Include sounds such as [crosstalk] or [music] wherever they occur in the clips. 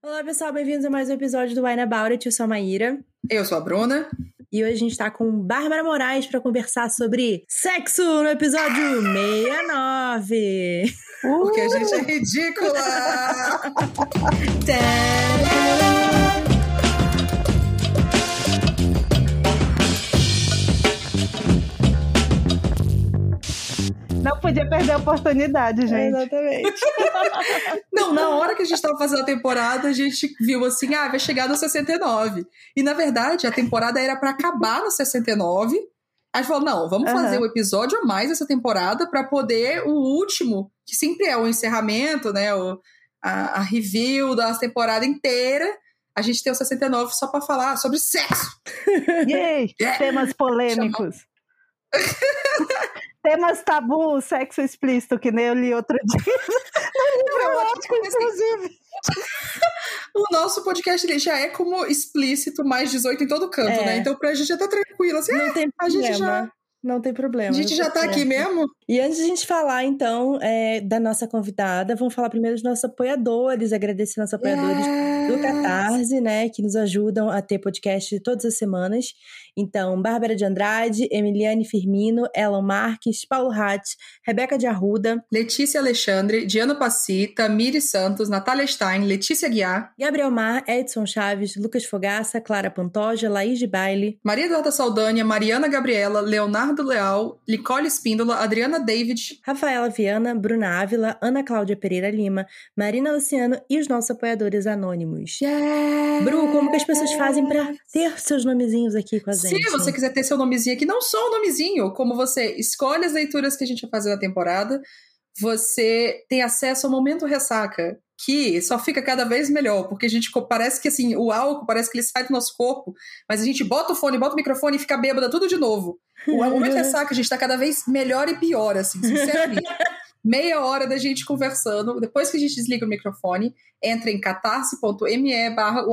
Olá, pessoal, bem-vindos a mais um episódio do Wine About It. Eu sou a Maíra. Eu sou a Bruna. E hoje a gente tá com Bárbara Moraes para conversar sobre sexo no episódio 69. Porque a gente é ridícula! [laughs] Não podia perder a oportunidade, gente. Exatamente. [laughs] Não, na hora que a gente tava fazendo a temporada, a gente viu assim, ah, vai chegar no 69. E na verdade, a temporada era para acabar no 69. A gente falou, não, vamos Aham. fazer um episódio a mais dessa temporada para poder o último, que sempre é o encerramento, né, o, a, a review da temporada inteira, a gente tem o 69 só para falar sobre sexo. [laughs] Yay! [laughs] Yeah. Temas polêmicos. Temas tabu, sexo explícito, que nem eu li outro dia. No livro erótico, inclusive. O nosso podcast ele já é como explícito mais 18 em todo canto, É. né? Então pra gente já tá tranquilo, assim, Não tem a gente problema. já- Não tem problema. a gente já tá certo. aqui mesmo. E antes de a gente falar, então, é, da nossa convidada, vamos falar primeiro dos nossos apoiadores, agradecer nossos apoiadores do Catarse, né, que nos ajudam a ter podcast todas as semanas. Então, Bárbara de Andrade, Emiliane Firmino, Elon Marques, Paulo Hatz, Rebeca de Arruda, Letícia Alexandre, Diana Passi, Tamiri Santos, Natália Stein, Letícia Guiar, Gabriel Mar, Edson Chaves, Lucas Fogaça, Clara Pantoja, Laís de Baile, Maria Eduarda Saldanha, Mariana Gabriela, Leonardo Leal, Nicole Espíndola, Adriana David, Rafaela Viana, Bruna Ávila, Ana Cláudia Pereira Lima, Marina Luciano e os nossos apoiadores anônimos. Bru, como que as pessoas fazem pra ter seus nomezinhos aqui com a gente? Se você quiser ter seu nomezinho aqui, não só o nomezinho, como você escolhe as leituras que a gente vai fazer na temporada, você tem acesso ao momento ressaca, que só fica cada vez melhor, porque a gente parece que assim, o álcool parece que ele sai do nosso corpo, mas a gente bota o fone, bota o microfone e fica bêbada tudo de novo. O momento ressaca, a gente tá cada vez melhor e pior, assim, sinceramente. [laughs] Meia hora da gente conversando, depois que a gente desliga o microfone, entra em catarse.me barra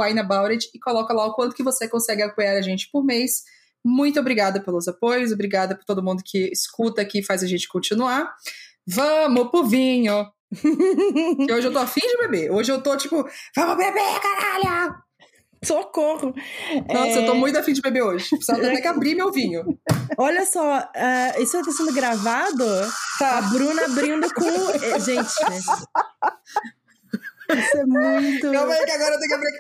e coloca lá o quanto que você consegue apoiar a gente por mês. Muito obrigada pelos apoios, obrigada por todo mundo que escuta aqui e faz a gente continuar. Vamos pro vinho! [laughs] Hoje eu tô afim de beber. Hoje eu tô tipo, vamos beber, caralho! Socorro! Nossa, eu tô É, muito afim de beber hoje. [laughs] Precisa até que abrir meu vinho. Olha só, ah, isso tá sendo gravado? A Tá. Bruna abrindo com. eh, Gente. Isso é muito. Calma aí que agora eu tenho que abrir aqui.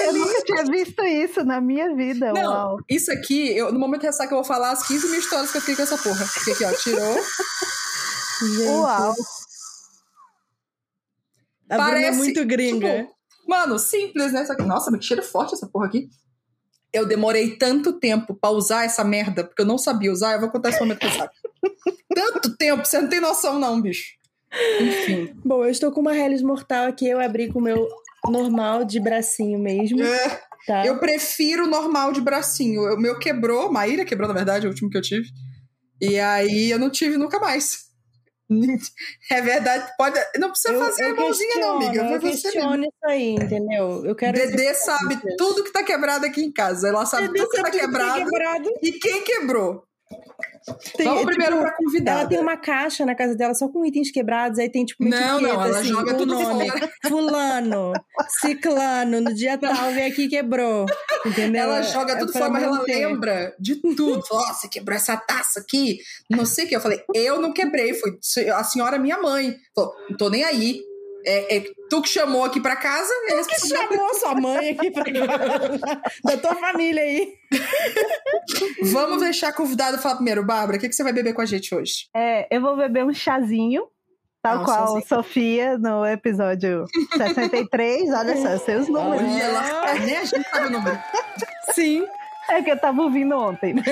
Eu nunca tinha visto isso na minha vida. Não, Uau. isso aqui, eu, no momento ressaca, eu vou falar as 15 mil histórias que eu fiquei com essa porra. Porque aqui, ó, tirou. Gente, Uau. A Bruna é Parece, muito gringa. Tipo, mano, simples, né? Só que, nossa, mas que cheiro forte essa porra aqui. Eu demorei tanto tempo pra usar essa merda, porque eu não sabia usar. Eu vou contar esse momento ressaca. [laughs] tanto tempo, você não tem noção, não, bicho. Enfim. Bom, eu estou com uma Hellis Mortal aqui, eu abri com o meu normal de bracinho mesmo, É, tá? eu prefiro o normal de bracinho. O meu quebrou, Maíra quebrou, na verdade, o último que eu tive. E aí eu não tive nunca mais. É verdade, pode. Não precisa Eu- fazer eu a mãozinha, não, amiga. Eu mesmo. questiono isso aí, entendeu? Eu quero... Dedê sabe tudo que tá quebrado aqui em casa. Ela sabe Dedê tudo que tá sabe tudo que tá quebrado quebrado. e quem quebrou. Tem- Vamos tipo, primeiro pra convidada. Ela tem uma caixa na casa dela só com itens quebrados, aí tem tipo uma Não, etiqueta, não, ela assim, joga o tudo nome. fora. [laughs] Fulano, ciclano, no dia tal, vem aqui e quebrou. Entendeu? Ela joga É tudo fora, mas ela lembra de tudo. Nossa, quebrou essa taça aqui. Não sei o que. Eu falei, eu não quebrei. Foi a senhora, minha mãe. Falou, não tô nem aí. É, é tu que chamou aqui pra casa. é que chamou sua mãe aqui pra da tua família aí. [laughs] Vamos deixar a convidada falar primeiro. Bárbara, o que, que você vai beber com a gente hoje? É, eu vou beber um chazinho, tal Ah, qual. Sofia no episódio 63. Olha só, eu sei os números. Olha, ela, nem a gente sabe o número. Sim. É que eu tava ouvindo ontem. [laughs]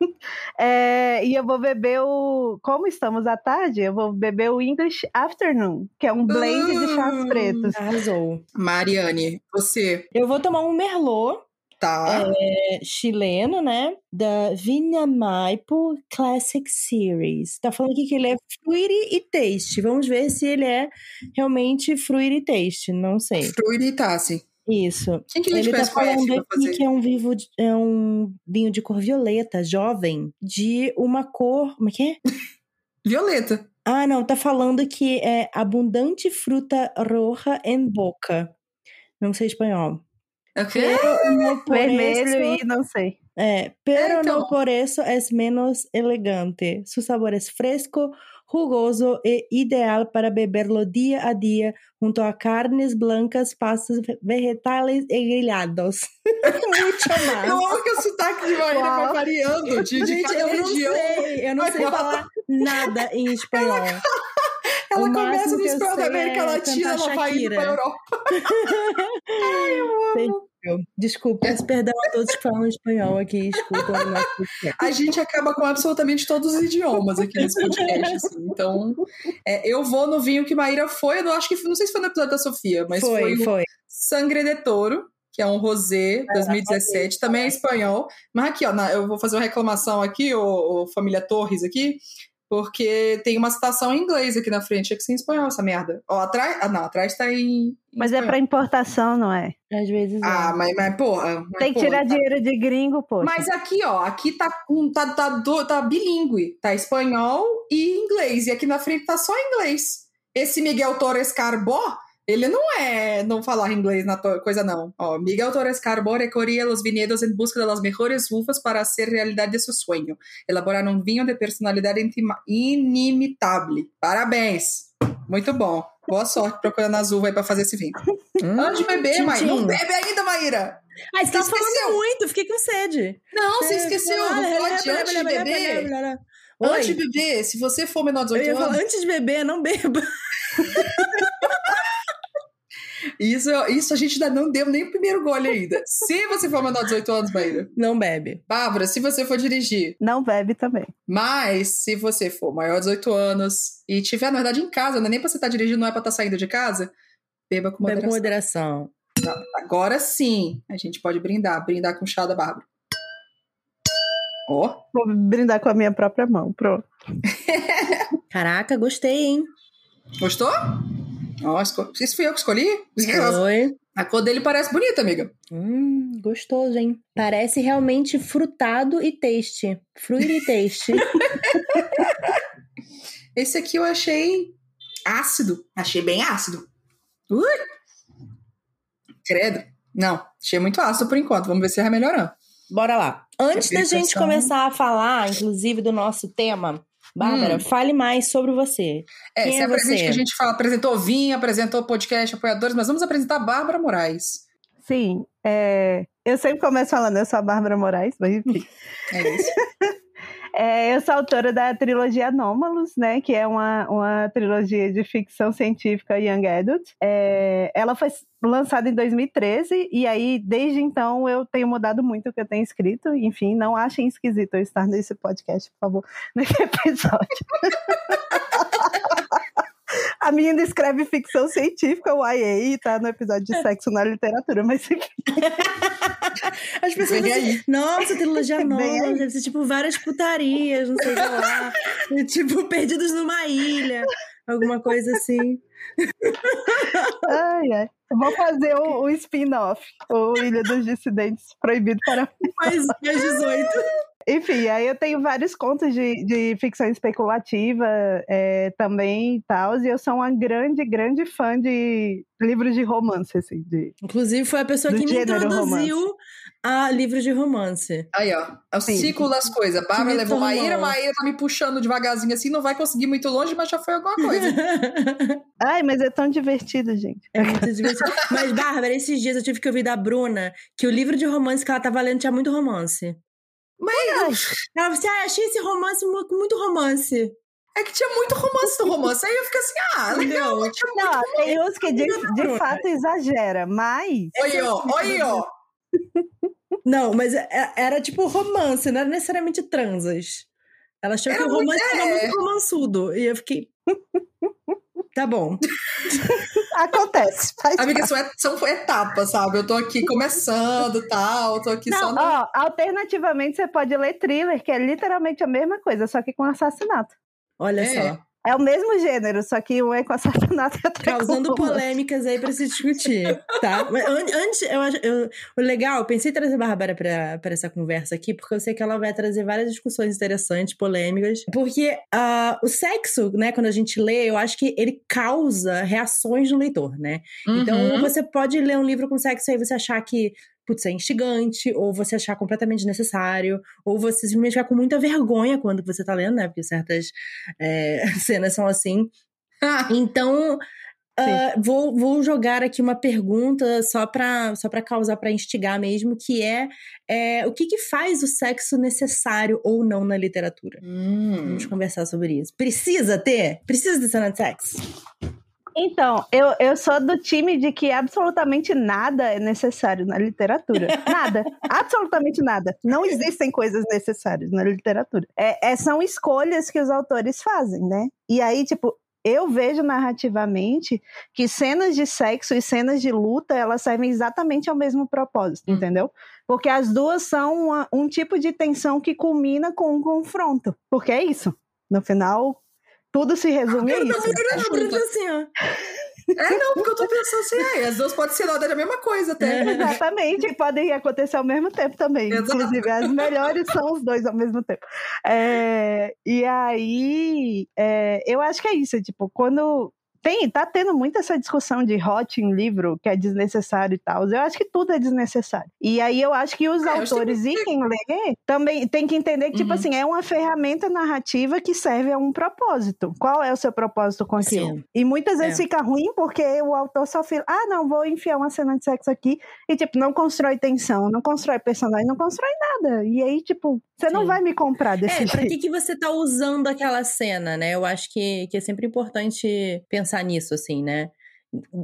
[laughs] É, e eu vou beber o. Como estamos à tarde, eu vou beber o English Afternoon, que é um blend de chás Uh. pretos. Arrasou. Mariane, você Eu vou tomar um Merlot tá. é, chileno, né? Da Vinha Maipo Classic Series. Tá falando aqui que ele é fruity e taste. Vamos ver se ele é realmente fruity e taste. Não sei. Fruit e Tassi. Isso. Quem que a gente Ele tá falando aqui que é um, vivo de- é um vinho de cor violeta, jovem, de uma cor. Como é que é? [laughs] Violeta. Ah, não, tá falando que é abundante fruta roja em boca. Não sei espanhol. O quê? Pero [laughs] no por Vermelho eso- e não sei. É, pero então. no por eso es menos elegante. Su sabor es fresco, jugoso e ideal para beberlo día a día junto a carnes blancas, pastas vegetales e grillados. [laughs] Mucho Eu más. amo que o sotaque de Maíra vai Uau. variando de, de Gente, eu não região. sei, eu não sei falar. nada em espanhol. [laughs] Ela começa no eu espanhol da América é Latina, ela vai indo pra Shakira. Europa. [laughs] Desculpa, peço perdão a todos que falam espanhol aqui escutam o nosso podcast. A gente acaba com absolutamente todos os idiomas aqui nesse podcast. assim. Então, é, eu vou no vinho que Maíra foi. Eu não acho que não sei se foi no episódio da Sofia, mas foi, foi, o foi. Sangre de Toro, que é um rosé 2017, também é espanhol. Mas aqui, ó, na- eu vou fazer uma reclamação aqui, ô, família Torres aqui, porque tem uma citação em inglês aqui na frente, é que sem espanhol essa merda. Ó, atrás, ah, não, atrás tá em, em Mas é espanhol. pra importação, não é? Às vezes é. Ah, mas, mas porra. mas, Tem que porra, tirar tá- dinheiro de gringo, pô. Mas aqui, ó, aqui tá, com- tá, tá, do- tá bilíngue. Tá espanhol e inglês. E aqui na frente tá só inglês. Esse Miguel Torres Carbó, ele não é não falar inglês na coisa, não. Ó, Miguel Torres Carbó recorria los viñedos en busca de las mejores uvas para hacer realidad de su sueño. Elaborar um vinho de personalidade inimitable. Parabéns. Muito bom. Boa sorte procurando as uvas aí pra fazer esse vinho. Hum, Antes de beber, Maíra. Não bebe ainda, Maíra. Ah, você tá Esqueceu. falando muito, fiquei com sede. Não, você esqueceu. pode blá, blá, antes de beber. Antes de beber, se você for menor de eu 18 ia falar, anos, antes de beber, não beba. [laughs] isso, isso a gente ainda não deu nem o primeiro gole ainda. Se você for menor de 18 anos, Maíra. Não bebe. Bárbara, se você for dirigir, Não bebe também. mas se você for maior de 18 anos e tiver, na verdade, em casa, não é nem pra você estar dirigindo, não é pra estar saindo de casa, beba com Bebe com moderação. moderação. Agora sim, a gente pode brindar. Brindar com o chá da Bárbara. Ó, Vou brindar com a minha própria mão. Pronto. [laughs] Caraca, gostei, hein? gostou? Ó, esco... Isso fui eu que escolhi? Foi. A cor dele parece bonita, amiga. Hum, gostoso, hein? Parece realmente frutado e taste. Fruit e taste. [laughs] Esse aqui eu achei ácido. Achei bem ácido. Ui! Credo. Não, achei muito ácido por enquanto. Vamos ver se vai melhorando. Bora lá. Antes da gente começar a falar, inclusive, do nosso tema, Bárbara, Hum. fale mais sobre você. É, Quem se é apresente você? que a gente fala, apresentou Vinha, apresentou podcast Apoiadores, mas vamos apresentar a Bárbara Moraes. Sim, é, eu sempre começo falando, eu sou a Bárbara Moraes, mas enfim. É isso. [laughs] É, eu sou autora da trilogia Anômalos, né, que é uma, uma trilogia de ficção científica Young Adult. É, ela foi lançada em 2013 e aí, desde então, eu tenho mudado muito o que eu tenho escrito. Enfim, não achem esquisito eu estar nesse podcast, por favor, [laughs] nesse episódio. [laughs] A menina escreve ficção científica, o YA, e tá no episódio de sexo na literatura, mas. [laughs] As pessoas Vem assim, aí. nossa, trilogia nova, deve ser tipo várias putarias, não sei lá. [laughs] E, tipo, perdidos numa ilha, alguma coisa assim. Ai, ai. Vou fazer o, o spin-off, o Ilha dos Dissidentes, proibido para. Mais, mais 18. Enfim, aí eu tenho vários contos de, de ficção especulativa é, também e tal, e eu sou uma grande, grande fã de livros de romance, assim, de... Inclusive, foi a pessoa que me introduziu a livros de romance. Aí, ó. É o Sim. ciclo das coisas. Bárbara levou tornou. Maíra, Maíra tá me puxando devagarzinho assim, não vai conseguir muito longe, mas já foi alguma coisa. [laughs] Ai, mas é tão divertido, gente. É muito divertido. Mas, Bárbara, esses dias eu tive que ouvir da Bruna que o livro de romance que ela tava lendo tinha muito romance. Mas Ela falou assim: ah, achei esse romance muito romance. é que tinha muito romance no romance. Aí eu fico assim, ah, legal. Entendeu? Tinha muito... Não, tem uns que de, de fato exagera, mas... Aí, ó. Aí, ó. [laughs] Não, mas é- era tipo romance, não era necessariamente transas. Ela achou Era que o muito- romance era é. muito romançudo. E eu fiquei. [laughs] tá bom. [laughs] Acontece. Faz Amiga, são, et- são etapas, sabe? Eu tô aqui começando e [laughs] tal, tô aqui só Não, no... ó, alternativamente você pode ler thriller, que é literalmente a mesma coisa, só que com assassinato. Olha É. só. É o mesmo gênero, só que um é com assassinato [laughs] e outro é Causando com polêmicas aí pra se discutir, tá? Antes, eu acho. eu- o legal, eu pensei em trazer a Bárbara pra, pra essa conversa aqui, porque eu sei que ela vai trazer várias discussões interessantes, polêmicas. Porque ah, o sexo, né, quando a gente lê, eu acho que ele causa reações no leitor, né? Então, Uhum. você pode ler um livro com sexo e aí você achar que, putz, é instigante, ou você achar completamente desnecessário, ou você simplesmente ficar com muita vergonha quando você tá lendo, né? Porque certas é, [laughs] cenas são assim. [laughs] Então, ah, vou, vou jogar aqui uma pergunta só pra, só pra causar, pra instigar mesmo, que é, é o que, que faz o sexo necessário ou não na literatura? Hum. Vamos conversar sobre isso. Precisa ter? Precisa ter cena de sexo? Então, eu, eu sou do time de que absolutamente nada é necessário na literatura. [laughs] Nada. absolutamente nada. Não existem coisas necessárias na literatura. É, é- são escolhas que os autores fazem, né? E aí, tipo, eu vejo narrativamente que cenas de sexo e cenas de luta, elas servem exatamente ao mesmo propósito, Hum. entendeu? Porque as duas são uma- um tipo de tensão que culmina com um confronto. Porque é isso. No final, tudo se resume a isso. Abrindo assim, ó. É, não, porque eu tô pensando assim, ah, as duas podem ser na verdade a mesma coisa até. É. [laughs] Exatamente, e podem acontecer ao mesmo tempo também. Exato. Inclusive, as melhores são os dois ao mesmo tempo. É, e aí, é, eu acho que é isso, tipo, quando. Tem, tá tendo muito essa discussão de hot em livro, que é desnecessário e tal. Eu acho que tudo é desnecessário. E aí eu acho que os É, autores e quem lê também tem que entender que, tipo Uhum. assim, é uma ferramenta narrativa que serve a um propósito. Qual é o seu propósito com aquilo? Sim. E muitas vezes É. fica ruim porque o autor só fala, ah, não, vou enfiar uma cena de sexo aqui e, tipo, não constrói tensão, não constrói personagem, não constrói nada. E aí, tipo, você não Sim. vai me comprar desse É, pra jeito. que, que você tá usando aquela cena, né? Eu acho que, que é sempre importante pensar nisso, assim, né?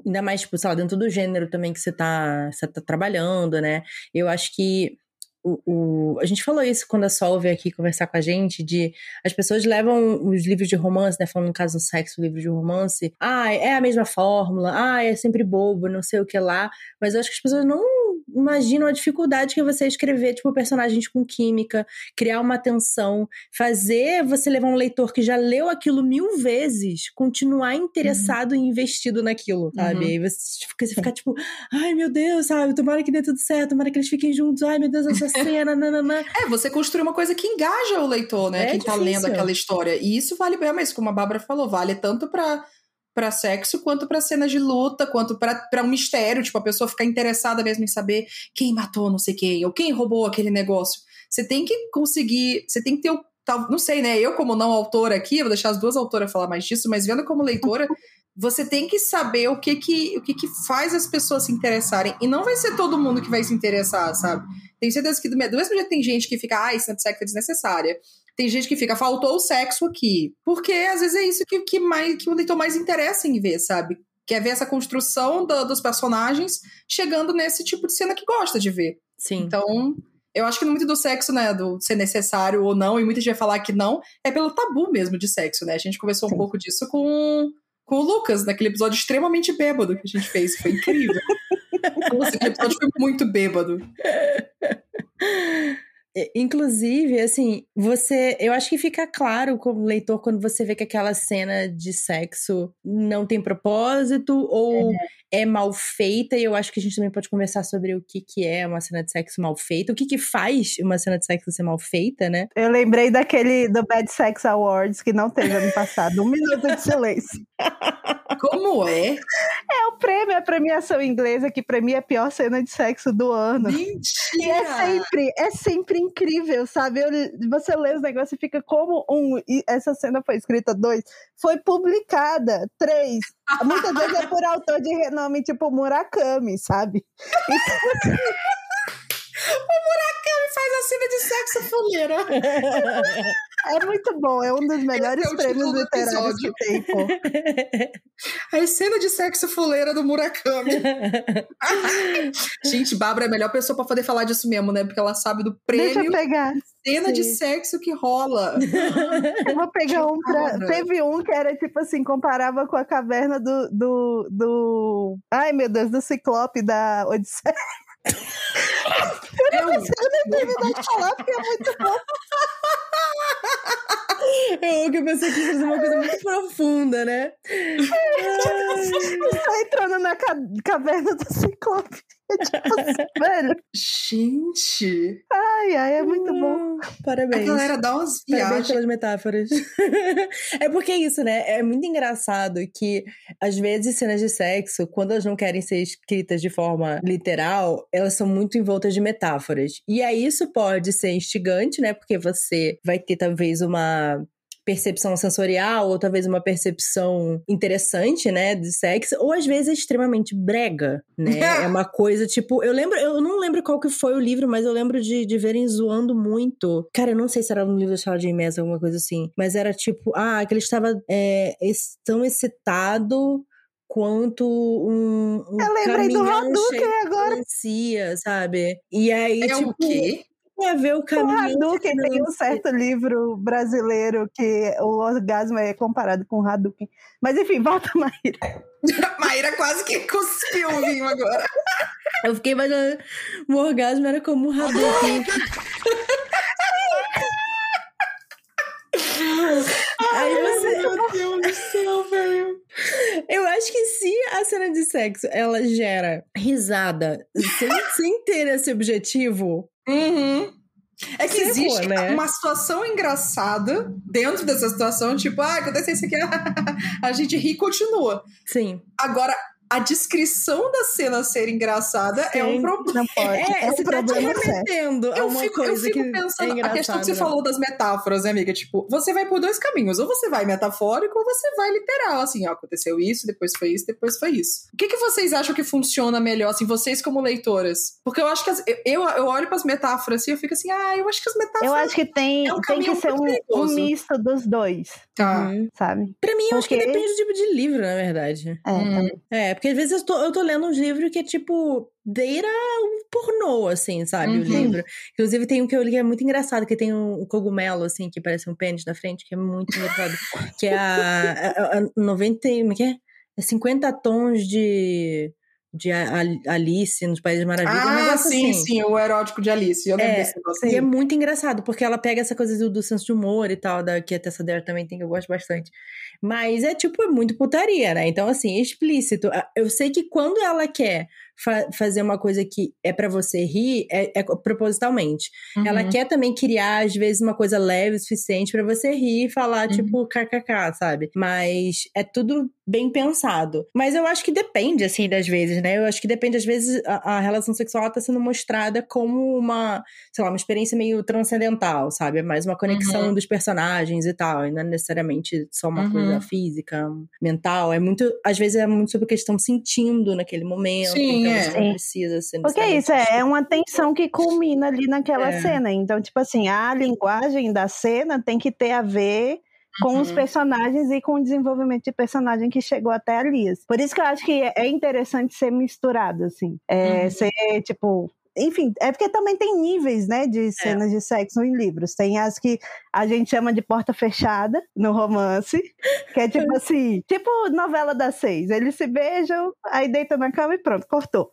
Ainda mais, tipo, sei lá, dentro do gênero também que você tá, você tá trabalhando, né? Eu acho que o, o- a gente falou isso quando a Sol veio aqui conversar com a gente, de as pessoas levam os livros de romance, né? Falando no caso do sexo, o livro de romance, ah, é a mesma fórmula, ah, é sempre bobo, não sei o que lá. Mas eu acho que as pessoas não imaginam a dificuldade que é você escrever, tipo, personagens com química, criar uma tensão, fazer você levar um leitor que já leu aquilo mil vezes, continuar interessado e investido naquilo, sabe? Uhum. Aí você você fica tipo, ai meu Deus, sabe? Tomara que dê tudo certo, tomara que eles fiquem juntos, ai meu Deus, essa [laughs] cena, nananã. É, você construir uma coisa que engaja o leitor, né? É Quem tá difícil. lendo aquela história. E isso vale bem, mas como a Bárbara falou, vale tanto pra, pra sexo, quanto pra cenas de luta, quanto pra um mistério. Tipo, a pessoa ficar interessada mesmo em saber quem matou não sei quem, ou quem roubou aquele negócio. Você tem que conseguir, você tem que ter o. tal- Não sei, né? Eu, como não autora aqui, vou deixar as duas autoras falar mais disso, mas vendo como leitora, [laughs] você tem que saber o que que, o que que faz as pessoas se interessarem. E não vai ser todo mundo que vai se interessar, sabe? Tenho certeza que do me- do mesmo jeito tem gente que fica, ai, cena de sexo é desnecessária. Tem gente que fica, faltou o sexo aqui. Porque às vezes é isso que, que, mais, que o leitor mais interessa em ver, sabe? Quer ver essa construção do- dos personagens chegando nesse tipo de cena que gosta de ver. Sim. Então, eu acho que muito do sexo, né, do ser necessário ou não, e muita gente vai falar que não, é pelo tabu mesmo de sexo, né? A gente conversou um Sim. pouco disso com, com o Lucas, naquele episódio extremamente bêbado que a gente fez. Foi incrível. [laughs] Nossa, aquele episódio foi muito bêbado. [laughs] É, Inclusive, assim, você. Eu acho que fica claro como leitor quando você vê que aquela cena de sexo não tem propósito ou é, mal feita. E eu acho que a gente também pode conversar sobre o que, que é uma cena de sexo mal feita, o que, que faz uma cena de sexo ser mal feita, né? Eu lembrei daquele do Bad Sex Awards que não teve ano passado. Um minuto de silêncio. [laughs] Como é? É o prêmio, a premiação inglesa que premia a pior cena de sexo do ano. E Mentira! é sempre, é sempre incrível, sabe? Eu- você lê os negócios e fica como um. E essa cena foi escrita, dois. Foi publicada, três. Muitas vezes é por autor de renome, tipo Murakami, sabe? [laughs] Faz a cena de sexo fuleira. [laughs] É muito bom, é um dos melhores é prêmios do literários que tem, pô. A cena de sexo fuleira do Murakami. [laughs] Gente, Bárbara é a melhor pessoa pra poder falar disso mesmo, né? Porque ela sabe do Deixa prêmio eu pegar. cena de Sim. sexo que rola. [laughs] Eu vou pegar um pra. Teve um que era tipo assim, comparava com a caverna do. do, do... Ai, meu Deus, do Ciclope da Odisseia. Eu, Eu nem terminei de falar porque é muito bom. Eu que pensei que ia fazer uma coisa muito profunda, né? Tá entrando na ca caverna do Ciclope. Tipo assim, [laughs] velho. Gente! Ai, ai, é muito bom. Parabéns. A galera dá umas Parabéns viagens. pelas metáforas. [laughs] é porque é isso, né? É muito engraçado que, às vezes, cenas de sexo, quando elas não querem ser escritas de forma literal, elas são muito envoltas de metáforas. E aí isso pode ser instigante, né? Porque você vai ter, talvez, uma percepção sensorial ou talvez uma percepção interessante, né, de sexo, ou às vezes é extremamente brega, né? [laughs] é uma coisa tipo, eu lembro, eu não lembro qual que foi o livro, mas eu lembro de, de verem zoando muito. Cara, eu não sei se era no livro da Charlotte J. Maas, alguma coisa assim, mas era tipo, ah, que ele estava é, tão excitado quanto um, um Eu lembrei do Hadouken agora. melancia, sabe? E aí, É tipo, o quê? Tem a ver o O caminhão Hadouken tem um certo livro brasileiro que o orgasmo é comparado com o Hadouken. Mas enfim, volta, Maíra. [laughs] Maíra quase que cuspiu o vinho agora. Eu fiquei imaginando, o orgasmo era como um Hadouken. Aí você, Meu Deus do céu, velho. eu acho que se a cena de sexo ela gera risada sem, sem ter esse objetivo, Uhum. É que Ferrou, existe né? uma situação engraçada dentro dessa situação, tipo, ah, aconteceu isso aqui, [laughs] a gente ri e continua. sim. Agora, a descrição da cena ser engraçada é um Sim. problema. Não [laughs] pode. É, É, um você tá te problema remetendo Eu uma fico, eu fico que pensando, é a questão que você falou das metáforas, né, amiga? Tipo, você vai por dois caminhos. Ou você vai metafórico, ou você vai literal. Assim, ó, aconteceu isso, depois foi isso, depois foi isso. O que, que vocês acham que funciona melhor, assim, vocês como leitoras? Porque eu acho que as- eu, eu olho pras metáforas assim e eu fico assim, ah, eu acho que as metáforas. Eu acho que tem, É um tem que ser um, um misto dos dois, Tá. Sabe? Pra mim, eu acho que depende do tipo de livro, na verdade. É, Hum. É, porque às vezes eu tô, eu tô lendo uns livros que é tipo, beira um pornô, assim, sabe? O Uhum. livro. Inclusive tem um que eu li que é muito engraçado, que tem um cogumelo, assim, que parece um pênis na frente, que é muito engraçado. que é a, a, a 90, e- como é que é? É 50 tons de, de Alice nos Países Maravilhas. um Ah, negócio sim, assim. sim, o erótico de Alice. Eu É, desse negócio. E é muito engraçado, porque ela pega essa coisa do, do senso de humor e tal, da, que a Tessa Dare também tem, que eu gosto bastante. Mas é tipo, é muito putaria, né? Então, assim, é explícito. Ah, Eu sei que quando ela quer fa- fazer uma coisa que é pra você rir, é, é propositalmente. Uhum. Ela quer também criar, às vezes, uma coisa leve o suficiente pra você rir e falar, Uhum. tipo, kkk, sabe? Mas é tudo bem pensado. Mas eu acho que depende, assim, das vezes, né? Eu acho que depende, às vezes, a, a relação sexual ela tá sendo mostrada como uma, sei lá, uma experiência meio transcendental, sabe? É mais uma conexão dos personagens e tal, e não é necessariamente só uma Uhum. coisa física, mental. É muito, às vezes, é muito sobre o que eles estão sentindo naquele momento. Sim, então é. você não precisa ser Porque é isso, é, é uma tensão que culmina ali naquela É. cena. Então, tipo assim, a linguagem da cena tem que ter a ver com os Uhum. personagens e com o desenvolvimento de personagem que chegou até ali. Por isso que eu acho que é interessante ser misturado, assim. É, Uhum. Ser, tipo... Enfim, é porque também tem níveis, né, de cenas de sexo em livros. Tem as que a gente chama de porta fechada no romance, que é tipo [laughs] assim, tipo novela das seis. Eles se beijam, aí deitam na cama e pronto, cortou.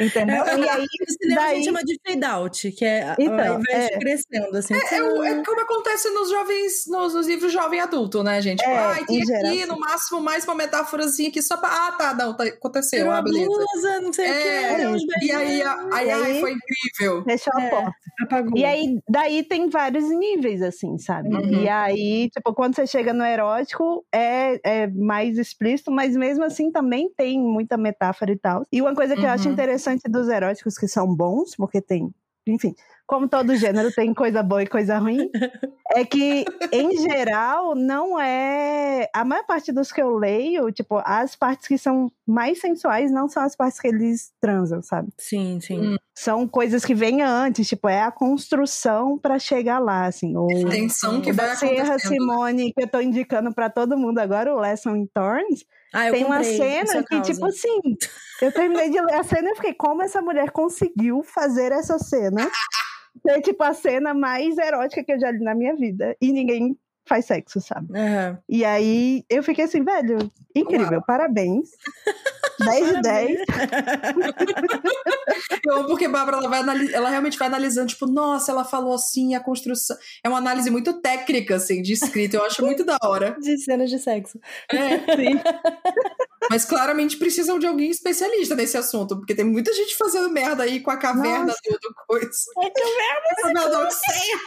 Entendeu? E aí, No cinema a daí- gente chama de fade out, que é Então, ao invés de é. crescendo, assim. É, o- é como acontece nos jovens, nos, nos livros jovem adulto, né, gente? Tipo, É, ah, tem aqui, no máximo, mais uma metáforazinha aqui só pra. Ah, tá, não, tá, aconteceu, Tirou ah, a beleza. blusa, não sei o que. É, E aí, a- ai, E ai, aí- foi incrível. fechou a É. porta. apagou. E aí, daí tem vários níveis, assim, sabe? Uhum. E aí, tipo, quando você chega no erótico, é, é mais explícito, mas mesmo assim também tem muita metáfora e tal. E uma coisa que eu acho Uhum. interessante dos eróticos, que são bons, porque tem, enfim, como todo gênero tem coisa boa e coisa ruim, [laughs] é que, em geral, não é. A maior parte dos que eu leio, tipo, as partes que são mais sensuais não são as partes que eles transam, sabe? Sim, sim. Hum. são coisas que vêm antes, tipo, é a construção pra chegar lá, assim. O, Tensão que o vai acontecendo. Simone, que eu tô indicando pra todo mundo agora, o Lesson in Thorns, Ah, tem uma cena que, causa. tipo assim, eu terminei de ler a cena e fiquei, como essa mulher conseguiu fazer essa cena? Ser, tipo, a cena mais erótica que eu já li na minha vida. E ninguém faz sexo, sabe? Aham. E aí eu fiquei assim, velho, incrível, parabéns. 10 de 10. [laughs] Eu amo porque Bárbara ela, vai ela realmente vai analisando, tipo, nossa, ela falou assim, a construção. É uma análise muito técnica, assim, de escrita. Eu acho muito da hora. De cenas de sexo. É, Sim. mas claramente precisam de alguém especialista nesse assunto, porque tem muita gente fazendo merda aí com a caverna Nossa. do, do coisa. Caverna da Odisseia.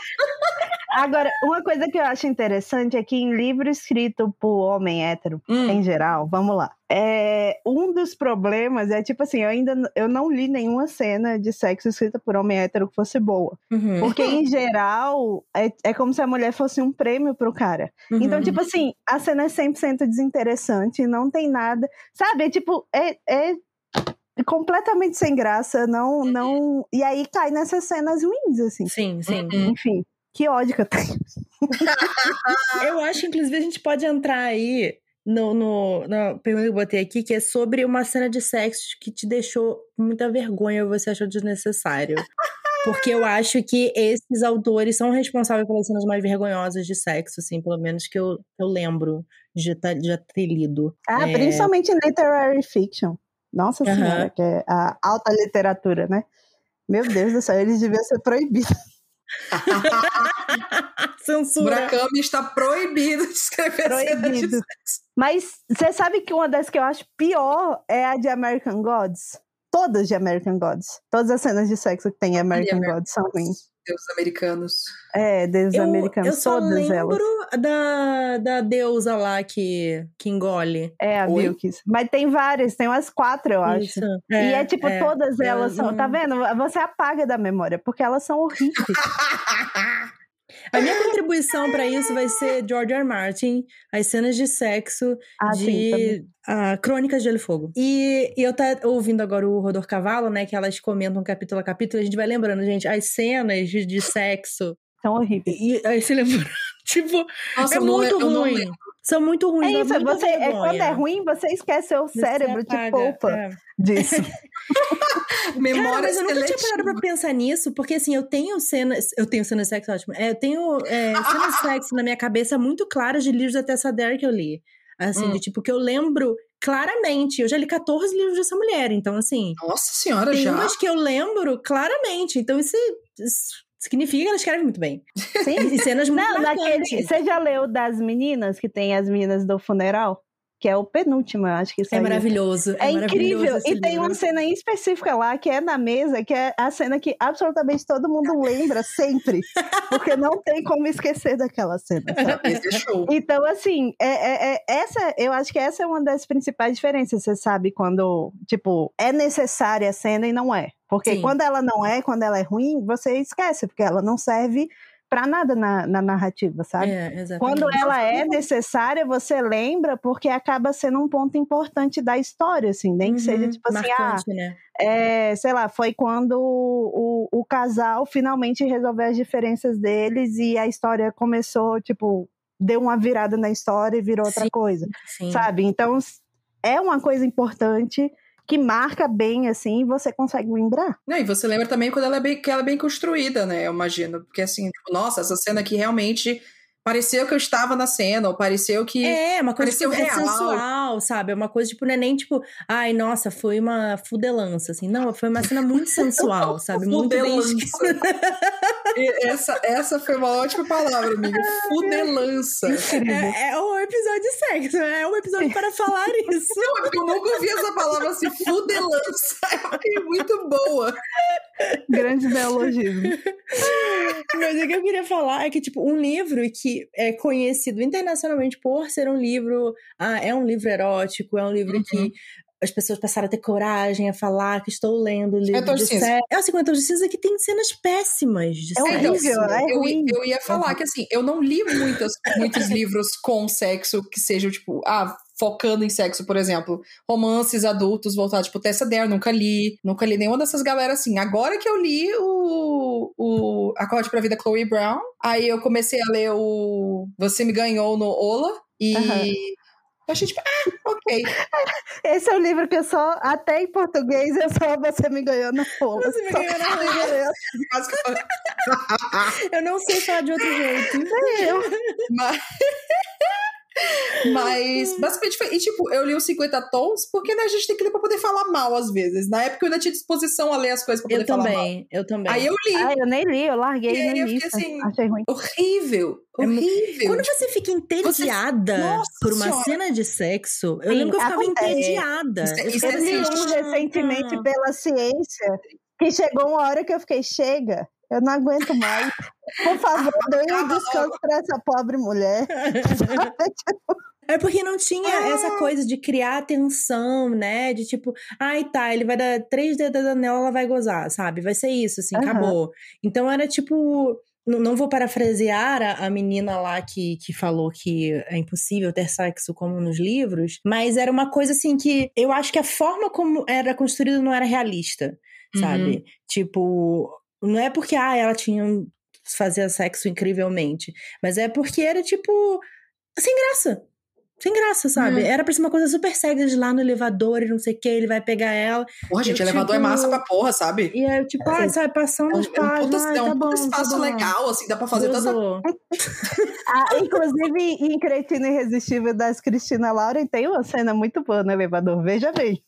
Agora, uma coisa que eu acho interessante é que em livro escrito por homem hétero, Hum. em geral, vamos lá. É, um dos problemas é tipo assim, eu ainda eu não li nenhuma cena de sexo escrita por homem hétero que fosse boa. Uhum. Porque, em geral, é, é como se a mulher fosse um prêmio pro cara. Uhum. Então, tipo assim, a cena é 100% desinteressante, não tem nada. Sabe? É tipo, é, é completamente sem graça, não, não. E aí cai nessas cenas ruins, assim. Sim, sim. Uhum. Enfim, que ódio que eu tenho. [laughs] Eu acho, inclusive, a gente pode entrar aí no, no, na pergunta que eu botei aqui, que é sobre uma cena de sexo que te deixou muita vergonha ou você achou desnecessário. Porque eu acho que esses autores são responsáveis pelas cenas mais vergonhosas de sexo, assim, pelo menos que eu, eu lembro de tá- de já ter lido. Ah, É. principalmente literary fiction. Nossa Aham. senhora, que é a alta literatura, né? Meu Deus do céu, eles deviam ser proibidos. [laughs] Censura. Murakami está proibido de escrever cenas de Proibido. sexo. Mas você sabe que uma das que eu acho pior é a de American Gods? Todas de American Gods. Todas as cenas de sexo que tem em American American Gods são ruins. Deuses americanos. É, desde Eu, americanos, eu só todas lembro elas. da, da deusa lá que, que engole. É, a Oi? Vilkis. Mas tem várias, tem umas quatro, eu acho. Isso. e é tipo, é. todas eu elas são. Tá não- vendo? Você apaga da memória, porque elas são horríveis. [laughs] A minha contribuição pra isso vai ser George R. R. Martin, as cenas de sexo Ah, sim, de ah, Crônicas de Gelo e Fogo. E, e eu tá ouvindo agora o Rodor Cavalo, né, que elas comentam capítulo a capítulo, a gente vai lembrando, gente, as cenas de, de sexo, São horríveis. e aí se lembrando, [laughs] tipo, Nossa, é muito não ruim. São muito ruins, É dá isso, você, é, quando é ruim, você esquece seu Você cérebro te apaga, poupa é. disso. [laughs] Cara, Memória mas eu nunca tinha parado pra pensar nisso, porque assim, eu tenho cenas. Eu tenho cenas de sexo, ótimo. É, eu tenho é, cenas de sexo na minha cabeça muito claras de livros da Tessa Dare que eu li. Assim, Hum. de tipo, que eu lembro claramente. Eu já li 14 livros dessa mulher, então assim. Nossa senhora, Tem já. umas que eu lembro claramente. Então isso, isso significa que ela escreve muito bem. Sim. E cenas muito Não, naquele. Você já leu das meninas, que tem as meninas do funeral? Que é o penúltimo, eu acho que É saiu. maravilhoso. É, maravilhoso incrível. esse E tem livro. uma cena em específica lá, que é na mesa, que é a cena que absolutamente todo mundo lembra sempre. [laughs] Porque não tem como esquecer daquela cena, sabe? [laughs] Esse é show. Então, assim, é, é- é- essa, eu acho que essa é uma das principais diferenças. Você sabe quando, tipo, é necessária a cena e não é. Porque Sim. quando ela não é, quando ela é ruim, você esquece, porque ela não serve pra nada na, na narrativa, sabe? É. Quando ela é necessária, você lembra, porque acaba sendo um ponto importante da história, assim, nem que seja Uhum, tipo assim, ah, né? é, sei lá, foi quando o, o, o casal finalmente resolveu as diferenças deles e a história começou, tipo, deu uma virada na história e virou outra Sim. coisa, Sim. sabe? Então, é uma coisa importante que marca bem, assim, e você consegue lembrar. Não, e você lembra também quando ela é bem, que ela é bem construída, né? Eu imagino. Porque assim, tipo, nossa, essa cena aqui realmente pareceu que eu estava na cena, ou pareceu que. É, uma coisa pareceu tipo, é real. sensual, sabe? É uma coisa, tipo, não é nem tipo, ai, nossa, foi uma fudelança, assim. Não, foi uma cena muito [laughs] sensual, sabe? Muito bem [laughs] essa, essa foi uma ótima palavra, amiga. Fudelança. É, é um episódio de sexo, é um episódio para falar isso. Não, é porque eu nunca ouvi essa palavra assim, fudelança. Eu achei muito boa. Grande neologismo. Mas o que eu queria falar é que, tipo, um livro que é conhecido internacionalmente por ser um livro. Ah, é um livro erótico, é um livro Uhum. que as pessoas passaram a ter coragem a falar que estou lendo o livro Tom de Cinza. sexo. É o 50 Tons de Cinza que tem cenas péssimas de É sexo. horrível, é eu, ruim. eu ia falar que assim, eu não li muitas, muitos [laughs] livros com sexo que sejam, tipo, ah, focando em sexo, por exemplo. Romances adultos voltados, tipo, Tessa Dare, nunca li. Nunca li nenhuma dessas galera assim. Agora que eu li o, o Acorde pra Vida Chloe Brown, aí eu comecei a ler o Você Me Ganhou no Ola, e Aham. Eu achei, tipo, ah, ok. [laughs] Esse é o livro que eu só, até em português, eu só você me ganhou na rola. Você me ganhou na rola. [laughs] eu não sei falar de outro jeito. Eu- [laughs] Mas... [laughs] Mas, basicamente foi. E, tipo, eu li os 50 tons porque né, a gente tem que ler pra poder falar mal às vezes. Na época eu ainda tinha disposição a ler as coisas pra poder eu falar também, mal. eu também. Aí eu li. Ah, eu nem li, eu larguei E aí eu fiquei assim, Achei ruim. Horrível. É Horrível. Quando você fica entediada Nossa por uma Senhora. cena de sexo, eu Sim, lembro que eu ficava acontece. entediada. Isso é- Eu isso ficava Eu li um assim, recentemente "Ah". pela ciência que chegou uma hora que eu fiquei, chega, eu não aguento mais. Por favor, dê um descanso pra essa pobre mulher. É porque não tinha Ah. essa coisa de criar tensão, né? De tipo, ai tá, ele vai dar três dedos da nela, ela vai gozar, sabe? Vai ser isso, assim, acabou. Então era tipo. n- Não vou parafrasear a, a menina lá que, que falou que é impossível ter sexo como nos livros, mas era uma coisa assim que eu acho que a forma como era construído não era realista, Uhum. sabe? Tipo, não é porque ah, ela tinha um- fazia sexo incrivelmente, mas é porque era tipo sem graça. Sem graça, sabe? Uhum. Era pra ser uma coisa super cega de lá no elevador e não sei o que, ele vai pegar ela. Porra, gente, Eu, elevador é tipo, massa pra porra, sabe? E aí, tipo, ai, sabe, passando É um, as é um puta, é um tá bom, espaço tá bom. legal, assim, dá pra fazer tanta Gozou. [laughs] Ah, inclusive, em Cretina Irresistível das Cristina Lauren tem uma cena muito boa no elevador. Veja bem.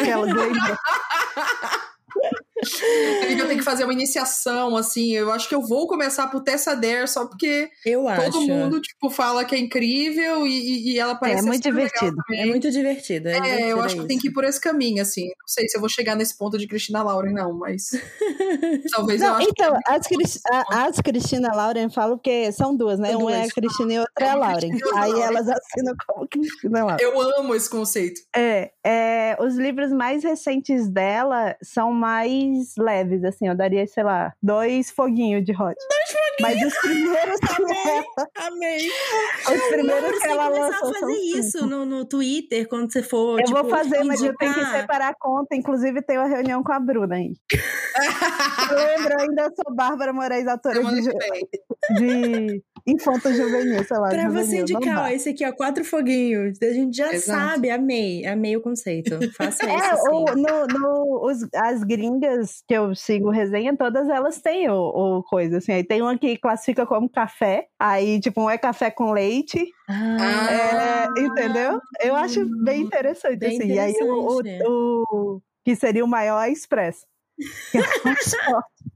Que. Amiga, [laughs] eu tenho que fazer uma iniciação, assim. Eu acho que eu vou começar por Tessa Dare só porque Eu acho. todo mundo, tipo, fala que é incrível e, e- ela parece É ser muito divertido. É muito divertido. É, É, divertido, eu é acho que tem que ir por esse caminho, assim. Não sei se eu vou chegar nesse ponto de Cristina Lauren, não, mas. [laughs] Talvez eu Não, acho então, que. as, Cris- a- as Cristina Lauren falam que são duas, né? Uma é a. Cristina e outra é É a uma Lauren. Outra Aí elas assinam como Cristina Lauren. Eu amo esse conceito. É, é, os livros mais recentes dela são mais leves, assim, eu daria, sei lá, dois foguinhos de hot. Dois foguinhos! Mas os primeiros ela, Amei. [laughs] os primeiros Você que ela começar lançou a são fazer cinco. isso no, no Twitter, quando você for, Eu tipo, vou fazer, mas eu tenho que indicar. separar a conta. Inclusive, tenho uma reunião com a Bruna aí. [laughs] Lembra, ainda sou Bárbara Moraes, autora de infanto juvenil, sei lá. Pra juvenil, você indicar, ó, esse aqui, ó, quatro foguinhos. A gente já Exato. sabe, amei, amei o conceito. Faça isso, É, o, no, no- os- as gringas que eu sigo resenha, todas elas têm o, o coisa, assim. Aí tem uma que classifica como café, aí, tipo, um é café com leite, Ah, é, entendeu? Eu acho bem interessante, Bem assim. E aí o, interessante. o- o que seria o maior [laughs] é expresso. [laughs]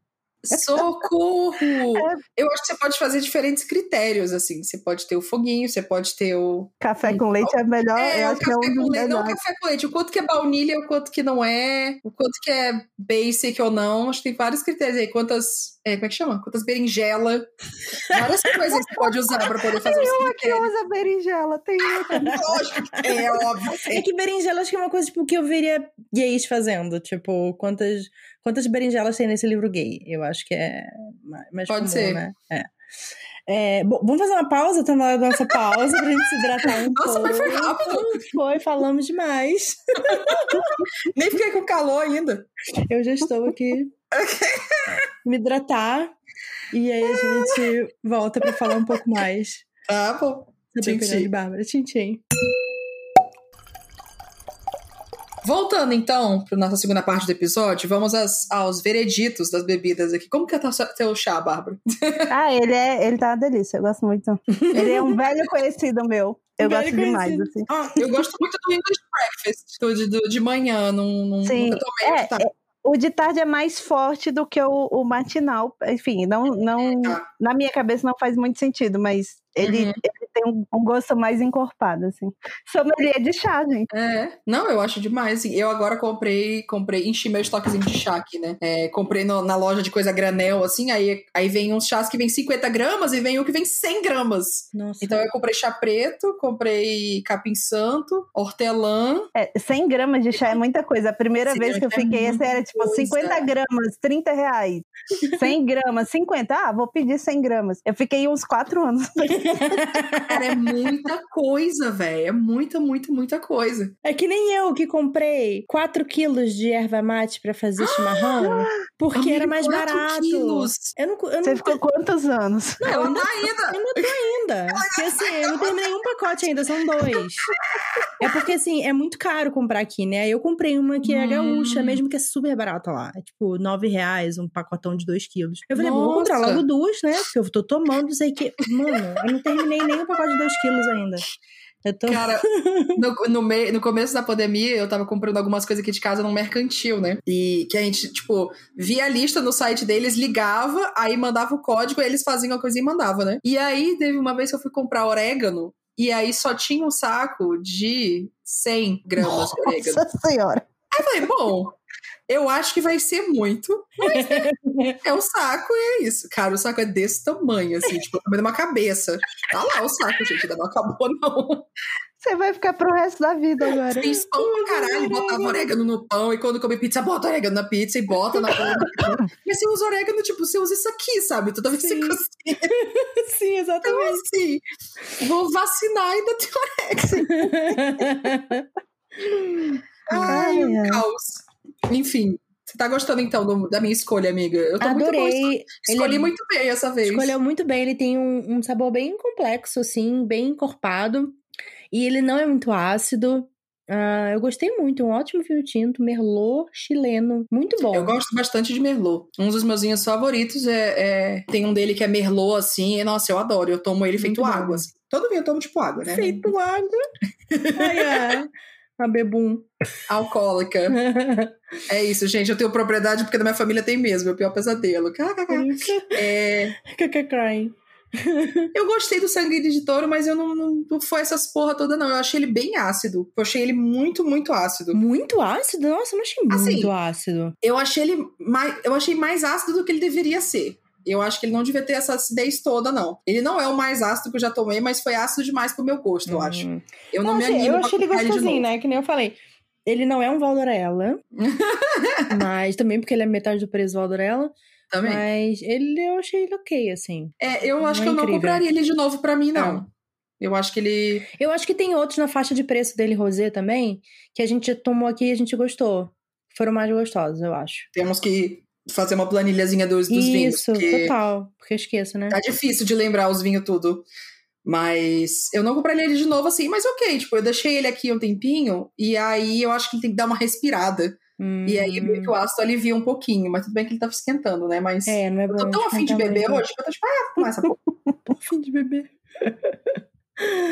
Socorro! É. Eu acho que você pode fazer diferentes critérios, assim. Você pode ter o foguinho, você pode ter o. Café com leite é melhor, É, eu o acho que é um café com leite. Não café com leite. O quanto que é baunilha, o quanto que não é, o quanto que é basic ou não. Acho que tem vários critérios aí. Quantas. É, como é que chama? Quantas berinjela. Várias [laughs] coisas que você pode usar pra poder fazer os Que critérios. usa berinjela, tem outra. Lógico que tem, é óbvio. que É tem. que berinjela acho que é uma coisa tipo, que eu veria gays fazendo. Tipo, quantas, quantas berinjelas tem nesse livro gay? Eu acho que é mais, Pode comum, ser. né? É. É, bom, vamos fazer uma pausa? Tá na hora da nossa pausa pra gente se hidratar um Nossa, pouco. mas foi rápido. Foi, falamos demais. [laughs] Nem fiquei com calor ainda. Eu já estou aqui me hidratar. E aí a gente volta pra falar um pouco mais Tá bom. sobre Tchim, tchim. Bárbara. Tchim, tchim. Voltando então para nossa segunda parte do episódio, vamos às- aos vereditos das bebidas aqui. Como que é teu, teu chá, Bárbara? [laughs] Ah, ele é, ele tá uma delícia, eu gosto muito. Ele é um velho conhecido meu. Eu Velho gosto demais, conhecido. assim. Ah, eu gosto muito do English Breakfast, do, de, do- de manhã, não, não, Sim, é, de tá. O de tarde é mais forte do que o, o matinal. Enfim, não, não, Tá. na minha cabeça não faz muito sentido, mas ele, Uhum. ele tem um, um gosto mais encorpado, assim. Sommelier de chá, gente. É, não, eu acho demais. assim. Eu agora comprei, comprei, enchi meu estoquezinho de chá aqui, né? É, comprei no- na loja de coisa granel, assim, aí, aí vem uns chás que vem 50 gramas e vem um que vem 100 gramas. Nossa. Então eu comprei chá preto, comprei capim santo, hortelã. É, 100 gramas de chá é muita coisa. A primeira 100 vez que eu é fiquei, essa era tipo coisa. 50 gramas, 30 reais. 100 gramas, 50. Ah, vou pedir 100 gramas. Eu fiquei uns 4 anos. [laughs] Cara, é muita coisa, velho. É muita, muita, muita coisa. É que nem eu que comprei 4 quilos de erva mate pra fazer chimarrão, porque Amiga, era mais barato. quilos? Eu não, eu Você não, ficou quantos anos? não, eu ainda, tá ainda. eu ainda tô ainda. Porque assim, eu não terminei um pacote ainda, são dois. É porque assim, é muito caro comprar aqui, né? Aí Eu comprei uma que é Hum. gaúcha, mesmo que é super barata lá. É tipo 9 reais um pacotão de 2 quilos. Eu falei, vou comprar Nossa. logo duas, né? Porque eu tô tomando, sei que. Mano, eu não terminei nem o pacote de 2 quilos ainda. Eu tô... Cara, [laughs] no, no, no começo da pandemia, eu tava comprando algumas coisas aqui de casa num mercantil, né? E que a gente, tipo, via a lista no site deles, ligava, aí mandava o código, eles faziam a coisinha e mandava, né? E aí teve uma vez que eu fui comprar orégano, e aí só tinha um saco de 100 gramas Nossa de orégano. Nossa senhora. Aí eu falei, bom, eu acho que vai ser muito, mas é, é um saco e é isso. Cara, o saco é desse tamanho, assim, tipo, tamanho de uma cabeça. Tá lá o saco, gente, ainda não acabou, não. Você vai ficar pro resto da vida agora. Fiz pão pra caralho, botava orégano no pão, e quando come pizza, bota orégano na pizza e bota na pão. Mas você usa orégano, tipo, você usa isso aqui, sabe? Toda vez que você Sim. cozinha. Sim, Então, exatamente. assim, vou vacinar e ainda tem orégano. [laughs] Ai, Ai, um ai. caos. Enfim, você tá gostando então do- da minha escolha, amiga? Eu tô muito boa. Adorei. Escolhi Ele é- muito bem essa vez. Escolheu muito bem, ele tem um, um sabor bem complexo, assim, bem encorpado. E ele não é muito ácido. Ah, eu gostei muito, um ótimo vinho tinto, Merlot chileno, muito bom. Eu gosto bastante de Merlot. Um dos meus vinhos favoritos é, é- Tem um dele que é Merlot, assim, e nossa, eu adoro. Eu tomo ele feito Muito água, assim. Todo vinho eu tomo tipo água, né? Feito [laughs] água. Ai, é. A bebum. Alcoólica. [laughs] É isso, gente. Eu tenho propriedade porque na minha família tem mesmo. É o pior pesadelo. [laughs] É, Crying. eu gostei do sangue de touro, mas eu não, não, não foi essas porra toda, não. Eu achei ele bem ácido. Eu achei ele muito, muito ácido. Muito ácido? Nossa, eu não achei Assim, muito ácido. Eu achei ele mais. Eu achei mais ácido do que ele deveria ser. Eu acho que ele não devia ter essa acidez toda, não. Ele não é o mais ácido que eu já tomei, mas foi ácido demais pro meu gosto, eu acho. Hum. Eu não, Não, me assim, animo eu achei ele gostosinho, né? Que nem eu falei. Ele não é um Valdorella. [laughs] mas também porque ele é metade do preço do Valdorella. Também. Mas ele eu achei ele ok, assim. É, eu Não acho é que eu não incrível. compraria ele de novo pra mim, não. Não. Eu acho que ele. Eu acho que tem outros na faixa de preço dele, Rosé, também, que a gente tomou aqui e a gente gostou. Foram mais gostosos, eu acho. Temos que fazer uma planilhazinha dos, dos vinhos. Isso, Porque total. Porque eu esqueço, né? tá difícil de lembrar os vinhos tudo. Mas eu não compraria ele de novo assim, mas ok, tipo, eu deixei ele aqui um tempinho, e aí eu acho que ele tem que dar uma respirada. E aí meio que o ácido alivia um pouquinho, mas tudo bem que ele tava esquentando, né? Mas Hum. É, não é bom. eu tô tão afim de beber hoje que eu tô tipo, ah, tomar essa [laughs] porra. Afim de beber. [laughs]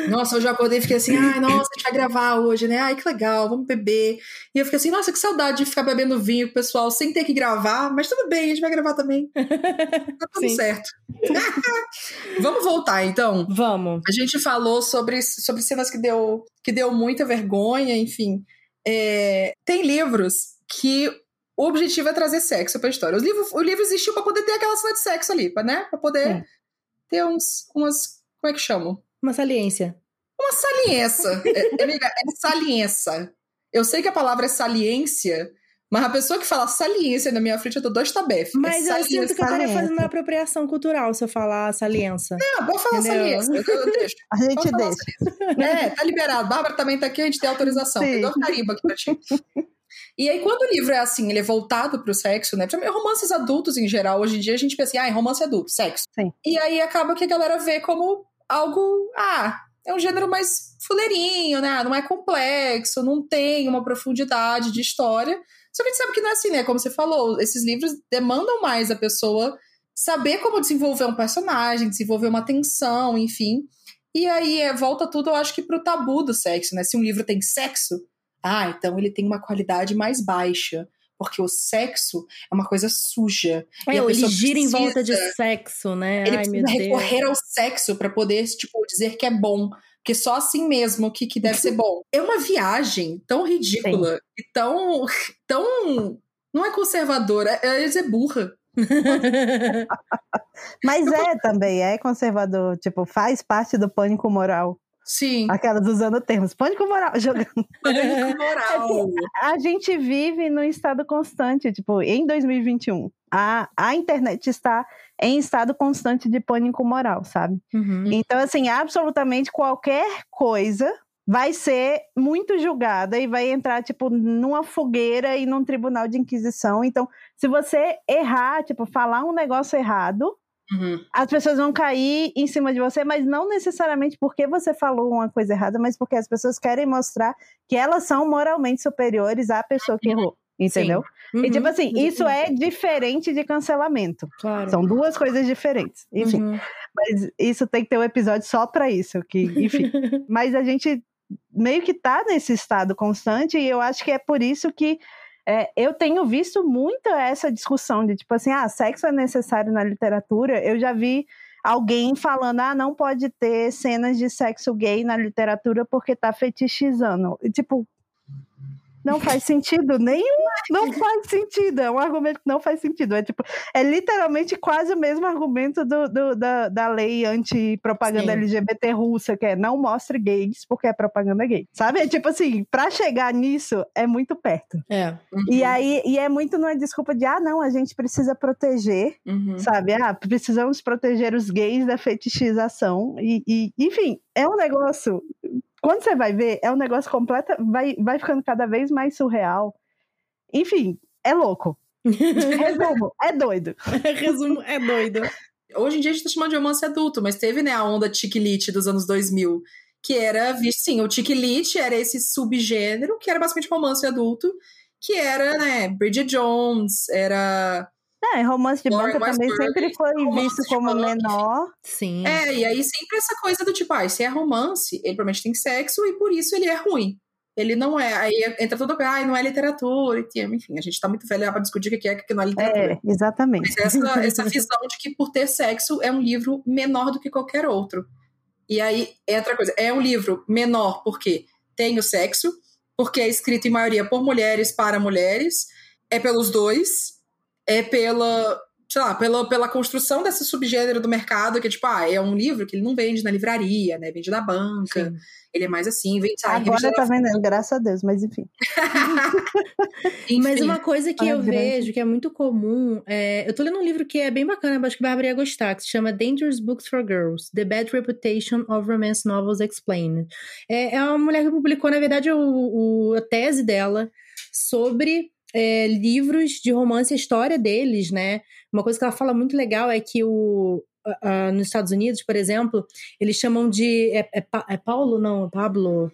Nossa, eu já acordei e fiquei assim, ai, nossa, a gente vai gravar hoje, né? Ai, que legal, vamos beber. E eu fiquei assim, nossa, que saudade de ficar bebendo vinho com o pessoal sem ter que gravar, mas tudo bem, a gente vai gravar também. [laughs] Tá tudo Sim. certo. [laughs] vamos voltar, então. Vamos. A gente falou sobre, sobre cenas que deu, que deu muita vergonha, enfim. É, tem livros que o objetivo é trazer sexo pra história. Os livros, o livro existiu pra poder ter aquela cena de sexo ali, pra, né? Pra poder É. ter uns, umas. Como é que chamam? Uma saliência. Uma saliência. É, amiga, é saliência. Eu sei que a palavra é saliência, mas a pessoa que fala saliência na minha frente, eu dou dois tabefes. Mas é eu sinto que eu estaria fazendo uma apropriação cultural se eu falar saliência. Não, pode falar Entendeu? saliência. Eu, eu deixo. A gente deixa. É, tá liberado. Bárbara também tá aqui, a gente tem autorização. Sim. Carimbo aqui pra ti. E aí, quando o livro é assim, ele é voltado pro sexo, né? Principalmente romances adultos em geral, hoje em dia a gente pensa assim, ah, romance adulto, sexo. Sim. E aí acaba que a galera vê como algo, ah, é um gênero mais fuleirinho, né? Não é complexo, não tem uma profundidade de história. Só que a gente sabe que não é assim, né? Como você falou, esses livros demandam mais a pessoa saber como desenvolver um personagem, desenvolver uma tensão, enfim. E aí é, volta tudo, eu acho que pro tabu do sexo, né? Se um livro tem sexo, ah, então ele tem uma qualidade mais baixa. Porque o sexo é uma coisa suja. E É, a ele pessoa gira em volta de precisa- sexo, né? Ele Ai, meu precisa Deus. recorrer ao sexo pra poder, tipo, dizer que é bom. Porque só assim mesmo que, que deve ser [laughs] bom. É uma viagem tão ridícula e tão. tão. Não é conservadora, é, é dizer burra. [laughs] [laughs] Mas é também, é conservador. Tipo, faz parte do pânico moral. Sim. Aquelas usando termos. Pânico moral. [laughs] Jogando. Pânico moral. A gente vive num estado constante. Tipo, em 2021, a, a internet está em estado constante de pânico moral, sabe? Uhum. Então, assim, absolutamente qualquer coisa vai ser muito julgada e vai entrar, tipo, numa fogueira e num tribunal de inquisição. Então, se você errar, tipo, falar um negócio errado, Uhum. as pessoas vão cair em cima de você, mas não necessariamente porque você falou uma coisa errada, mas porque as pessoas querem mostrar que elas são moralmente superiores à pessoa que errou. Entendeu? Uhum. E tipo assim, isso é diferente de cancelamento. Claro. São duas coisas diferentes. Enfim, Uhum. mas isso tem que ter um episódio só pra isso, que, enfim. [laughs] mas a gente meio que tá nesse estado constante e eu acho que é por isso que é, eu tenho visto muito essa discussão de tipo assim, ah, sexo é necessário na literatura. Eu já vi alguém falando, ah, não pode ter cenas de sexo gay na literatura porque tá fetichizando. E, tipo, não faz sentido nenhum, não [laughs] faz sentido, é um argumento que não faz sentido, é tipo, é literalmente quase o mesmo argumento do, do- da, da lei anti-propaganda. LGBT russa, que é não mostre gays porque é propaganda gay, sabe? É tipo assim, pra chegar nisso é muito perto. É. E aí, e é muito numa desculpa de, ah, não, a gente precisa proteger, Uhum. sabe? Ah, precisamos proteger os gays da fetichização. E, e, enfim, é um negócio. Quando você vai ver, é um negócio completo. Vai, vai ficando cada vez mais surreal. Enfim, é louco. [laughs] Resumo, é doido. [laughs] Resumo, é doido. Hoje em dia a gente tá chamando de romance adulto, mas teve, né, a onda chick-lit dos anos 2000, que era, visto sim, o chick-lit era esse subgênero, que era basicamente romance adulto, que era, né, Bridget Jones, era... É, romance de banca também sempre foi romance visto como banca. menor. Sim. É, e aí sempre essa coisa do tipo, ah, se é romance, ele provavelmente tem sexo e por isso ele é ruim. Ele não é, aí entra toda coisa, ah, não é literatura, e enfim, a gente tá muito velha pra discutir o que é o que não é literatura. É, exatamente. Mas essa, [laughs] essa visão de que por ter sexo é um livro menor do que qualquer outro. E aí entra a coisa, é um livro menor porque tem o sexo, porque é escrito em maioria por mulheres para mulheres, é pelos dois, é pela, sei lá, pela, pela construção desse subgênero do mercado, que tipo, ah, é um livro que ele não vende na livraria, né? Vende na banca, Sim. ele é mais assim, vende em Agora tá vendendo, graças a Deus, mas enfim. [laughs] Enfim, Mas uma coisa que Olha, eu grande. vejo que é muito comum, é, eu tô lendo um livro que é bem bacana, eu acho que a Bárbara ia gostar, que se chama Dangerous Books for Girls: The Bad Reputation of Romance Novels Explained. É, é uma mulher que publicou, na verdade, o, o- a tese dela sobre é, livros de romance, a história deles, né? Uma coisa que ela fala muito legal é que o, a- a- nos Estados Unidos, por exemplo, eles chamam de. É, é, é Paulo? Não, Pablo?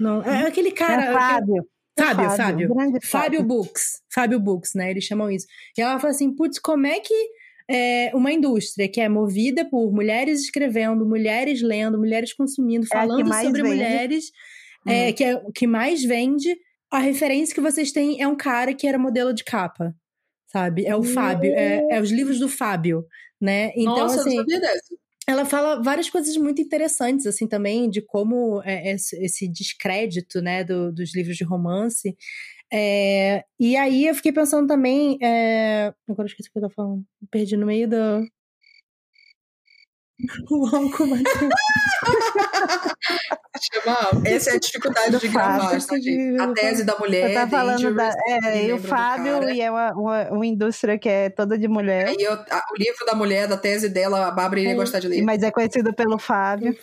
Não, é aquele cara. é Fábio. Fábio, Fábio. grande Fábio Books. Fábio Books, né? Eles chamam isso. E ela fala assim: putz, como é que é, uma indústria que é movida por mulheres escrevendo, mulheres lendo, mulheres consumindo, É falando sobre vende. mulheres, é, Uhum. que é o que mais vende, a referência que vocês têm é um cara que era modelo de capa. Sabe? É o Fábio, é, é os livros do Fábio, né? Então, Nossa, eu assim, não sabia dessa. ela fala várias coisas muito interessantes, assim, também, de como é, esse, esse descrédito, né, do- dos livros de romance. É, e aí eu fiquei pensando também. é, agora eu esqueci o que eu tô falando. Perdi no meio do. O álcool bateu. [laughs] Chama- Essa é a dificuldade de Do gravar, Fábio, tá, gente? A de- tese da mulher. Tá falando da. É, e o Fábio, e é uma, uma, uma indústria que é toda de mulher, Aí eu- a- o livro da mulher, da tese dela, a Bárbara iria É. gostar de ler. mas é conhecido pelo Fábio.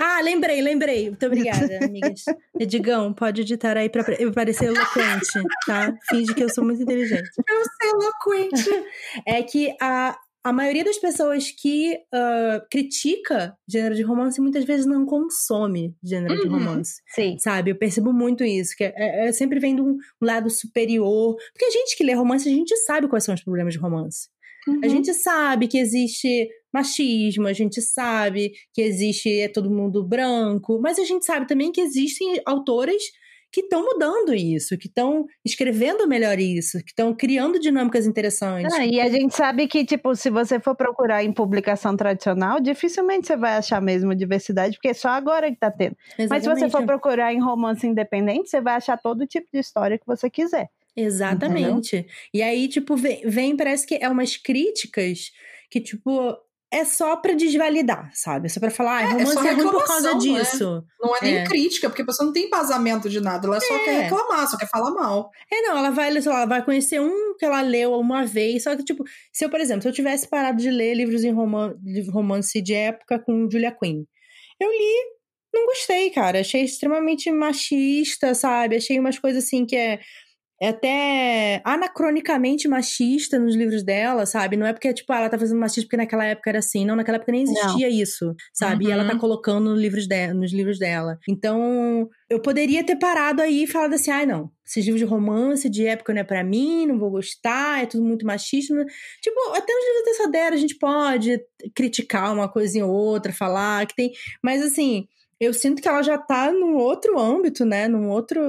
Ah, lembrei, lembrei. Muito obrigada, [laughs] amigas. Edigão, pode editar aí pra eu parecer eloquente, tá? Finge que eu sou muito inteligente. [laughs] Eu sei eloquente. é que a, a maioria das pessoas que ah, critica gênero de romance muitas vezes não consome gênero de Uhum. romance, Sim. sabe? Eu percebo muito isso, que é, é sempre vem de um lado superior. Porque a gente que lê romance, a gente sabe quais são os problemas de romance. Uhum. A gente sabe que existe machismo, a gente sabe que existe é todo mundo branco, mas a gente sabe também que existem autoras que estão mudando isso, que estão escrevendo melhor isso, que estão criando dinâmicas interessantes. Ah, e a gente sabe que, tipo, se você for procurar em publicação tradicional, dificilmente você vai achar mesmo diversidade, porque é só agora que tá tendo. Mas se você Exatamente. for procurar em romance independente, você vai achar todo tipo de história que você quiser. Exatamente. E aí, tipo, vem, vem, parece que é umas críticas que, tipo, é só pra desvalidar, sabe? Só pra falar, ah, É, é romance só é, ruim por causa né? disso. Não é nem É. crítica, porque a pessoa não tem embasamento de nada. Ela só É. quer reclamar, só quer falar mal. É, não, ela vai, sei lá, ela vai conhecer um que ela leu uma vez, só que, tipo, se eu, por exemplo, se eu tivesse parado de ler livros em roman de romance de época com Julia Quinn, eu li, não gostei, cara, achei extremamente machista, sabe? Achei umas coisas assim que é. É até anacronicamente machista nos livros dela, sabe? Não é porque, tipo, ela tá fazendo machista porque naquela época era assim. Não, naquela época nem existia não. isso, sabe? Uhum. E ela tá uhum. colocando nos livros, de, nos livros dela. Então, eu poderia ter parado aí e falado assim, ai, não, esses livros de romance de época não é para mim, não vou gostar, é tudo muito machista. Tipo, até nos livros dessa Dera a gente pode criticar uma coisinha ou outra, falar que tem... Mas, assim eu sinto que ela já tá num outro âmbito, né? Num outro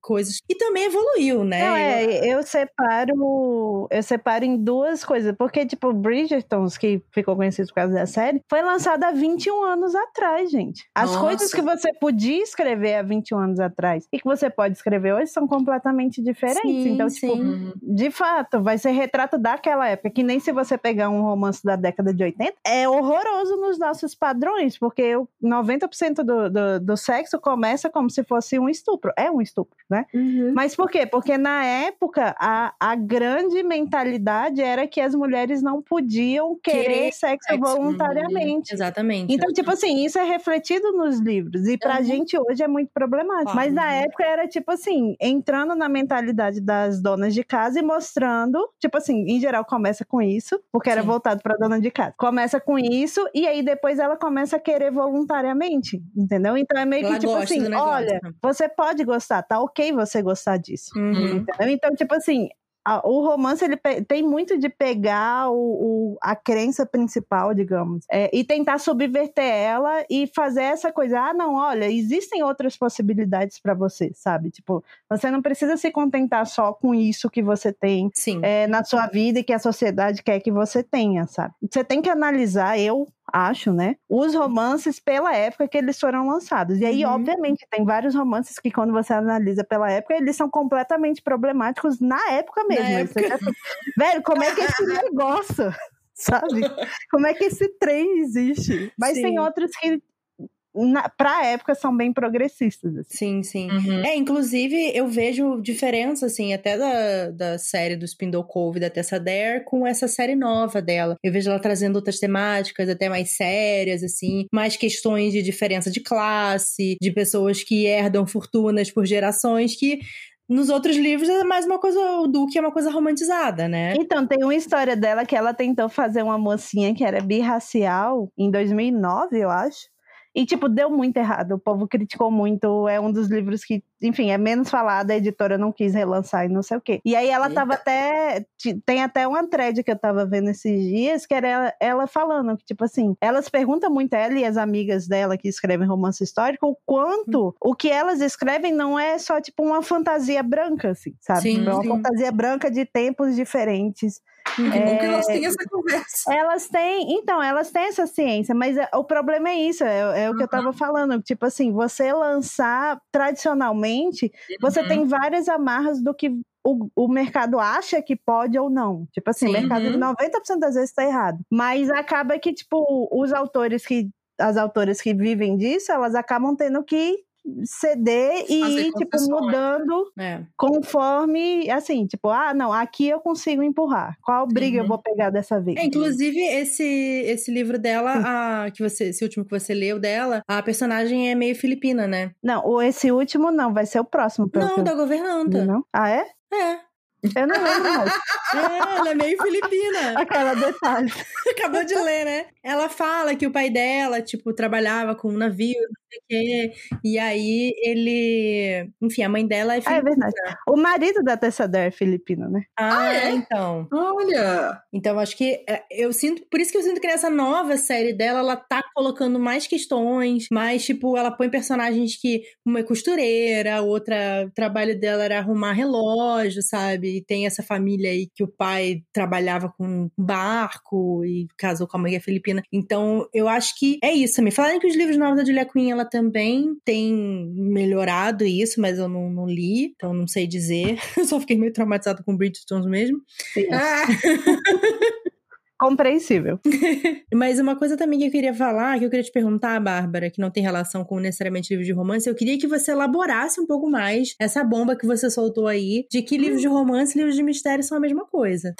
coisas. E também evoluiu, né? Não, é, eu separo. Eu separo em duas coisas. Porque, tipo, Bridgertons, que ficou conhecido por causa da série, foi lançada há 21 anos atrás, gente. As Nossa. coisas que você podia escrever há 21 anos atrás e que você pode escrever hoje são completamente diferentes. Sim, então, tipo, sim. de fato, vai ser retrato daquela época. Que nem se você pegar um romance da década de 80, é horroroso nos nossos padrões, porque 90% do do, do, sexo começa como se fosse um estupro. É um estupro, né? Uhum. Mas por quê? Porque na época a, a grande mentalidade era que as mulheres não podiam querer, querer sexo, sexo, voluntariamente. Exatamente. Então, tipo assim, isso é refletido nos livros. E pra uhum. gente hoje é muito problemático. Mas na época era tipo assim, entrando na mentalidade das donas de casa e mostrando, tipo assim, em geral começa com isso, porque era Sim. voltado pra dona de casa. Começa com isso, e aí depois ela começa a querer voluntariamente entendeu? Então é meio que tipo assim, olha, você pode gostar, tá ok você gostar disso, uhum. entendeu? Então, tipo assim, o romance ele tem muito de pegar o, o a crença principal, digamos, é, e tentar subverter ela e fazer essa coisa. Ah, não, olha, existem outras possibilidades para você, sabe? Tipo, você não precisa se contentar só com isso que você tem é, na sua vida e que a sociedade quer que você tenha, sabe? Você tem que analisar. Eu acho, né? Os romances pela época que eles foram lançados. E aí, uhum. obviamente, tem vários romances que, quando você analisa pela época, eles são completamente problemáticos na época mesmo. Na época. Já... Velho, como é que esse [laughs] negócio? Sabe? Como é que esse trem existe? Mas Sim. tem outros que na, pra época são bem progressistas. Assim. Sim, sim. Uhum. É, inclusive eu vejo diferença, assim, até da, da série do Spindle Cove da Tessa Dare com essa série nova dela. Eu vejo ela trazendo outras temáticas até mais sérias, assim, mais questões de diferença de classe, de pessoas que herdam fortunas por gerações que nos outros livros é mais uma coisa, o Duque é uma coisa romantizada, né? Então, tem uma história dela que ela tentou fazer uma mocinha que era birracial em 2009, eu acho. E, tipo, deu muito errado. O povo criticou muito. É um dos livros que, enfim, é menos falado. A editora não quis relançar e não sei o quê. E aí ela Eita. tava até. Tem até uma thread que eu tava vendo esses dias, que era ela, falando que, tipo assim, elas perguntam muito, ela e as amigas dela que escrevem romance histórico, o quanto hum. o que elas escrevem não é só, tipo, uma fantasia branca, assim, sabe? Sim, é uma sim. fantasia branca de tempos diferentes que é, bom que elas têm essa conversa. Elas têm, então, elas têm essa ciência, mas é, o problema é isso, é, é o que uhum. eu tava falando. Tipo assim, você lançar tradicionalmente, uhum. você tem várias amarras do que o, o mercado acha que pode ou não. Tipo assim, Sim. o mercado uhum. 90% das vezes está errado. Mas acaba que, tipo, os autores que. As autoras que vivem disso, elas acabam tendo que ceder e ir, tipo, mudando é. conforme, assim, tipo, ah, não, aqui eu consigo empurrar. Qual briga uhum. eu vou pegar dessa vez? É, inclusive, esse, esse livro dela, a, que você, esse último que você leu dela, a personagem é meio filipina, né? Não, esse último não, vai ser o próximo. Não, da governanta. Não? Ah, é? É. Eu não lembro mais. [laughs] É, ela é meio filipina. [laughs] Aquela detalhe. [laughs] Acabou de ler, né? Ela fala que o pai dela, tipo, trabalhava com um navio, sei o quê. E aí ele. Enfim, a mãe dela é filipina. Ah, é verdade. O marido da Tessador é filipino, né? Ah, ah é? então. Olha! Então, acho que é, eu sinto. Por isso que eu sinto que nessa nova série dela, ela tá colocando mais questões, mais, tipo, ela põe personagens que. Uma é costureira, outra. O trabalho dela era arrumar relógio, sabe? E tem essa família aí que o pai trabalhava com barco e casou com a mãe filipina. Então, eu acho que é isso também. Falaram que os livros novos da Julia Quinn, ela também tem melhorado isso, mas eu não, não li, então não sei dizer. [laughs] Eu só fiquei meio traumatizada com Bridgerton mesmo. Sim. Ah. [laughs] compreensível. [laughs] Mas uma coisa também que eu queria falar, que eu queria te perguntar, Bárbara, que não tem relação com necessariamente livros de romance, eu queria que você elaborasse um pouco mais essa bomba que você soltou aí, de que livros de romance e livros de mistério são a mesma coisa.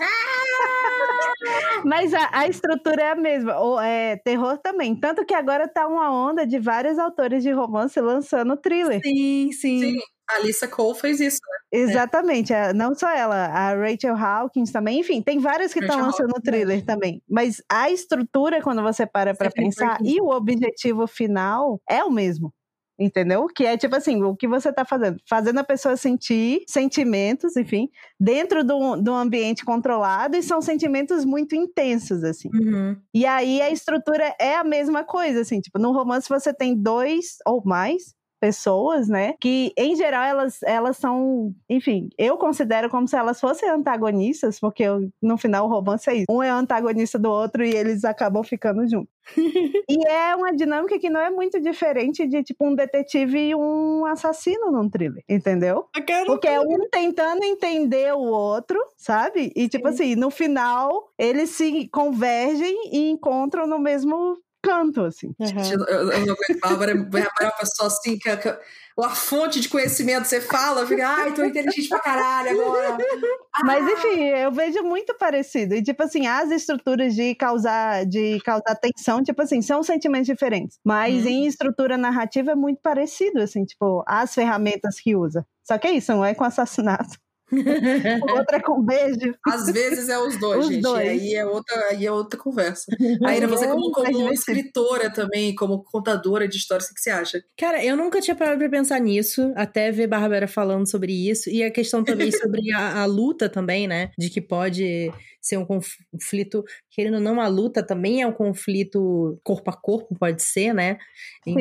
Mas a, a, estrutura é a mesma, ou é terror também. Tanto que agora tá uma onda de vários autores de romance lançando thriller. Sim, sim. sim. A Alissa Cole fez isso, né? Exatamente, é. não só ela, a Rachel Hawkins também, enfim, tem várias que estão lançando o thriller também. Mas a estrutura, quando você para para pensar, e o objetivo final é o mesmo. Entendeu? Que é tipo assim, o que você tá fazendo? Fazendo a pessoa sentir sentimentos, enfim, dentro de um ambiente controlado, e são sentimentos muito intensos, assim. Uhum. E aí a estrutura é a mesma coisa, assim, tipo, no romance você tem dois ou mais pessoas, né? Que em geral elas, elas são, enfim, eu considero como se elas fossem antagonistas, porque eu, no final o romance é isso. Um é antagonista do outro e eles acabam ficando juntos. [laughs] e é uma dinâmica que não é muito diferente de tipo um detetive e um assassino num thriller, entendeu? Porque é um tentando entender o outro, sabe? E tipo Sim. assim, no final eles se convergem e encontram no mesmo canto, assim. Uhum. Eu, eu não aguento, Bárbara, Bárbara é uma pessoa assim que, que, a fonte de conhecimento você fala, fica, ai, tô inteligente pra caralho agora. Ah. Mas enfim, eu vejo muito parecido. E tipo assim, as estruturas de causar, de causar tensão, tipo assim, são sentimentos diferentes. Mas hum. em estrutura narrativa é muito parecido, assim, tipo, as ferramentas que usa. Só que é isso, não é com assassinato. [laughs] outra é com beijo. Às vezes é os dois, os gente. Dois. Aí é outra, aí é outra conversa. [laughs] Aí você como, como escritora também, como contadora de histórias, o que você acha? Cara, eu nunca tinha parado pra pensar nisso, até ver Bárbara falando sobre isso. E a questão também [laughs] sobre a, a luta também, né? De que pode ser um conflito, querendo ou não, a luta também é um conflito corpo a corpo, pode ser, né? Sim.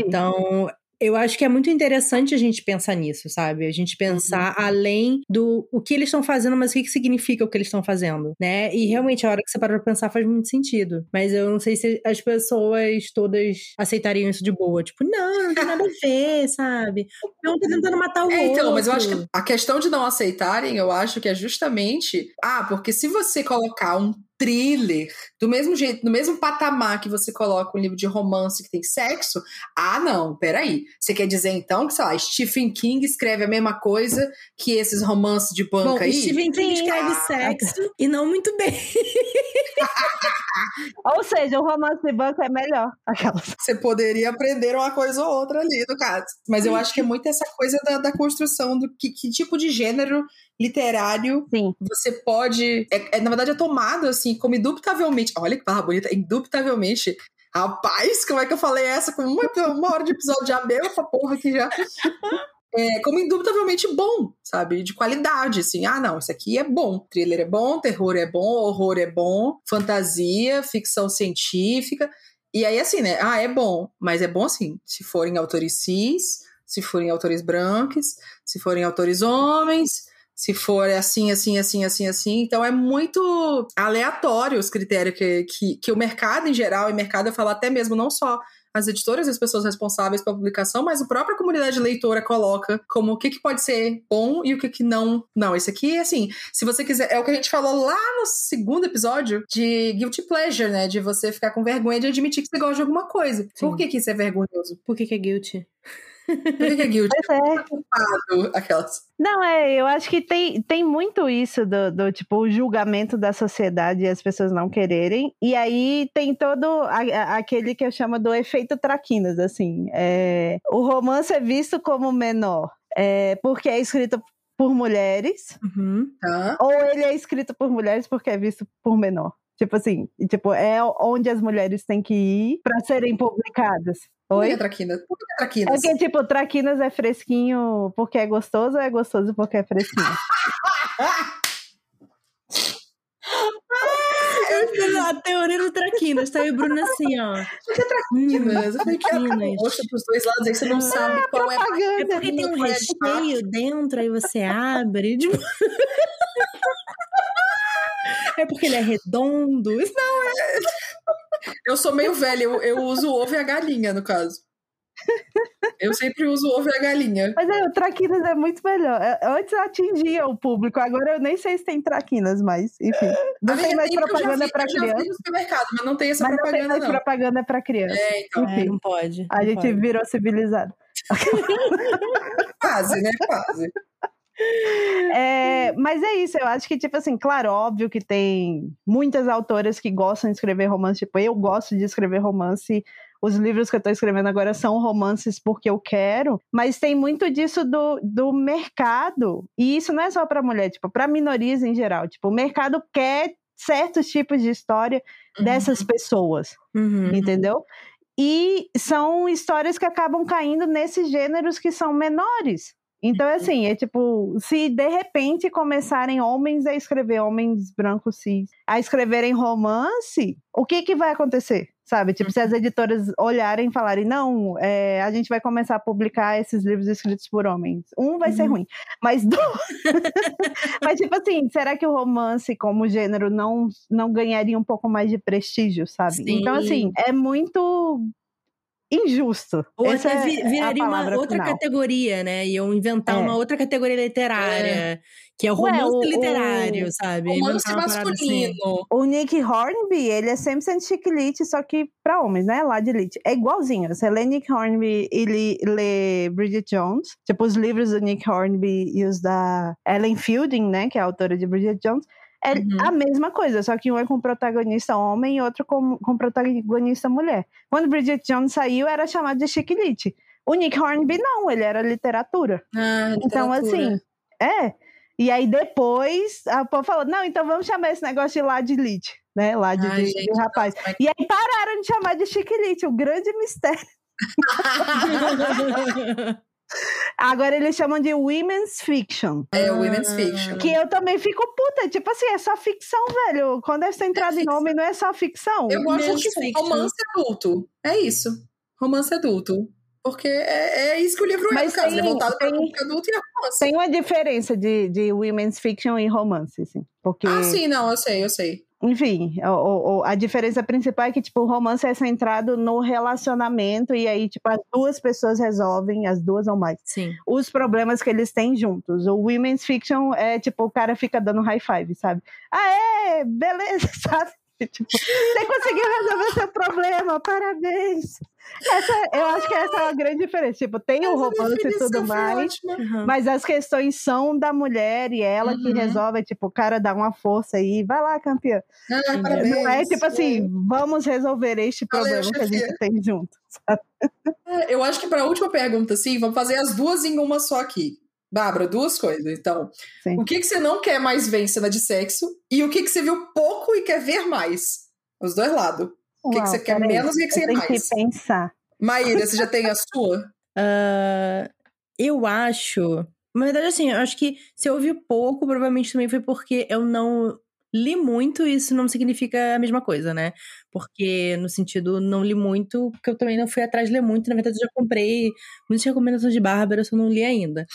Eu acho que é muito interessante a gente pensar nisso, sabe? A gente pensar uhum. além do o que eles estão fazendo, mas o que, que significa o que eles estão fazendo, né? E realmente, a hora que você para pra pensar faz muito sentido. Mas eu não sei se as pessoas todas aceitariam isso de boa. Tipo, não, não tem nada a ver, [laughs] sabe? Um tá tentando matar o é, outro. Então, mas eu acho que a questão de não aceitarem, eu acho que é justamente. Ah, porque se você colocar um thriller, do mesmo jeito, no mesmo patamar que você coloca um livro de romance que tem sexo, ah, não, peraí. Você quer dizer então que, sei lá, Stephen King escreve a mesma coisa que esses romances de banca Bom, aí? Stephen King escreve sexo [laughs] e não muito bem. [laughs] Ou seja, o romance de banco é melhor. Aquelas. Você poderia aprender uma coisa ou outra ali, no caso. Mas eu acho que é muito essa coisa da, da construção do que, que tipo de gênero literário Sim. você pode. É, é, na verdade, é tomado assim, como indubitavelmente. Olha que barra bonita, indubitavelmente. Rapaz, como é que eu falei essa? Com uma, uma hora de episódio já abriu essa porra aqui já. [laughs] É, como indubitavelmente bom, sabe? De qualidade, assim. Ah, não, isso aqui é bom. Thriller é bom, terror é bom, horror é bom, fantasia, ficção científica. E aí, assim, né? Ah, é bom. Mas é bom, assim, se forem autores cis, se forem autores brancos, se forem autores homens, se for assim, assim, assim, assim, assim. Então é muito aleatório os critérios que, que, que o mercado em geral, e mercado eu falo até mesmo não só as editoras e as pessoas responsáveis pela publicação, mas a própria comunidade leitora coloca como o que, que pode ser bom e o que, que não. Não, esse aqui, assim, se você quiser. É o que a gente falou lá no segundo episódio de Guilty Pleasure, né? De você ficar com vergonha de admitir que você gosta de alguma coisa. Sim. Por que, que isso é vergonhoso? Por que, que é guilty? Por que, [laughs] é guilty? Pois é. Culpado, aquelas. Não, é, eu acho que tem, tem muito isso do, do, tipo, o julgamento da sociedade e as pessoas não quererem. E aí tem todo a, aquele que eu chamo do efeito traquinas, assim. É, o romance é visto como menor. É, porque é escrito por mulheres, uhum. tá. ou ele é escrito por mulheres porque é visto por menor. Tipo assim, tipo, é onde as mulheres têm que ir para serem publicadas. Oi? Por que traquinas? Por que traquinas? É que, tipo, traquinas é fresquinho porque é gostoso ou é gostoso porque é fresquinho? [laughs] Eu fiz a teoria do traquinas, tá aí o Bruno assim, ó. Por que traquinas? Eu falei que era gosto pros dois lados, aí você não sabe qual é a É porque tem um recheio dentro, aí você abre. Tipo... [laughs] É porque ele é redondo? Não, é. Eu sou meio velha, eu, eu uso o ovo e a galinha, no caso. Eu sempre uso o ovo e a galinha. Mas é, o Traquinas é muito melhor. É, antes atingia o público, agora eu nem sei se tem Traquinas, mas enfim. Não tem mais propaganda para criança. no supermercado, mas não tem essa mas propaganda. Não tem mais não. propaganda para criança. É, então. Enfim, é, não pode. A gente pode. virou civilizado. [laughs] Quase, né? Quase. É, mas é isso, eu acho que, tipo assim, claro, óbvio que tem muitas autoras que gostam de escrever romance, tipo, eu gosto de escrever romance. os livros que eu tô escrevendo agora são romances porque eu quero, mas tem muito disso do, do mercado. E isso não é só para mulher, tipo, para minorias em geral. Tipo, o mercado quer certos tipos de história uhum. dessas pessoas, uhum. entendeu? E são histórias que acabam caindo nesses gêneros que são menores. Então, uhum. assim, é tipo, se de repente começarem homens a escrever, homens brancos cis, a escreverem romance, o que que vai acontecer? Sabe? Tipo, se as uhum. editoras olharem e falarem, não, é, a gente vai começar a publicar esses livros escritos por homens. Um vai uhum. ser ruim, mas dois. [laughs] mas, tipo assim, será que o romance como gênero não, não ganharia um pouco mais de prestígio, sabe? Sim. Então, assim, é muito injusto. Ou Essa até é viraria uma outra final. categoria, né? Iam inventar é. uma outra categoria literária, é. que é o romance Ué, o, literário, o, sabe? Romance masculino. Assim. O Nick Hornby, ele é 100% chick só que pra homens, né? Lá de lit. É igualzinho. Você lê Nick Hornby e lê, lê Bridget Jones, tipo os livros do Nick Hornby e os da Ellen Fielding, né? Que é a autora de Bridget Jones é uhum. a mesma coisa, só que um é com protagonista homem e outro com, com protagonista mulher. Quando Bridget Jones saiu, era chamado de chiquilite. O Nick Hornby não, ele era literatura. Ah, literatura. Então, assim, é. E aí depois a povo falou: não, então vamos chamar esse negócio de ladilite, né? Lá de, Ai, de, gente, de rapaz. Nossa, e aí pararam de chamar de chiquilite, o grande mistério. [laughs] Agora eles chamam de women's fiction. É, women's fiction. Que eu também fico puta. Tipo assim, é só ficção, velho. Quando essa entrada é em nome, não é só ficção. Eu gosto de fiction. romance adulto. É isso. Romance adulto. Porque é, é isso que o livro é, Mas é, tem, é voltado para adulto e é romance. Tem uma diferença de, de women's fiction e romance, assim. Porque... Ah, sim, não, eu sei, eu sei enfim, o, a diferença principal é que, tipo, o romance é centrado no relacionamento e aí, tipo, as duas pessoas resolvem, as duas ou mais, Sim. os problemas que eles têm juntos. O women's fiction é, tipo, o cara fica dando high five, sabe? Ah, é, beleza, [laughs] sabe? Tipo, você conseguiu resolver seu problema, parabéns. Essa, eu acho que essa é a grande diferença. Tipo, tem o romance e tudo mais, uhum. mas as questões são da mulher e ela uhum. que resolve. Tipo, o cara dá uma força aí, vai lá, campeã. Ah, Não é tipo assim, vamos resolver este problema Valeu, que a gente tem junto. É, eu acho que para a última pergunta, sim, vamos fazer as duas em uma só aqui. Bárbara, duas coisas. Então, Sim. o que, que você não quer mais ver em cena de sexo e o que, que você viu pouco e quer ver mais? Os dois lados. O que, que você quer menos e o que, que você quer mais? Tem que pensar. Maíra, você já tem a sua? Uh, [laughs] eu acho. Na verdade, assim, eu acho que se eu ouvi pouco, provavelmente também foi porque eu não li muito, isso não significa a mesma coisa, né? Porque, no sentido, não li muito, porque eu também não fui atrás de ler muito. Na verdade, eu já comprei muitas recomendações de Bárbara, eu só não li ainda.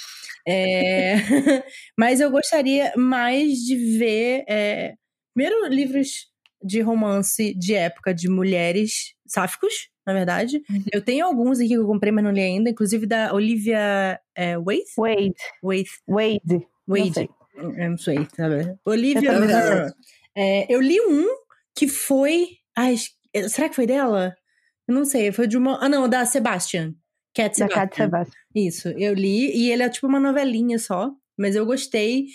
É... [laughs] Mas eu gostaria mais de ver. É... Primeiro, livros de romance de época de mulheres sáficos, na verdade. Uhum. Eu tenho alguns aqui que eu comprei, mas não li ainda, inclusive da Olivia é, Wade? Wade. Wade. Wade. Wade. Eu não sei, sabe? Olivia eu, é, eu li um que foi. Ai, será que foi dela? Eu não sei, foi de uma. Ah, não, da Sebastian. Cat Sebastian. Cat Sebastian. Isso, eu li, e ele é tipo uma novelinha só, mas eu gostei,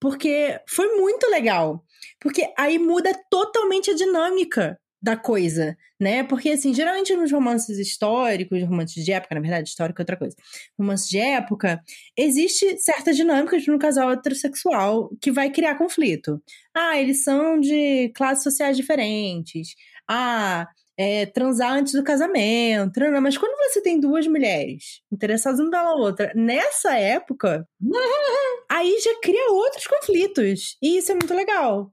porque foi muito legal. Porque aí muda totalmente a dinâmica da coisa, né? Porque, assim, geralmente nos romances históricos, romances de época, na verdade, histórico é outra coisa. Romances de época, existe certas dinâmicas no casal heterossexual que vai criar conflito. Ah, eles são de classes sociais diferentes. Ah, é, transar antes do casamento. Mas quando você tem duas mulheres interessadas uma pela outra, nessa época, [laughs] aí já cria outros conflitos. E isso é muito legal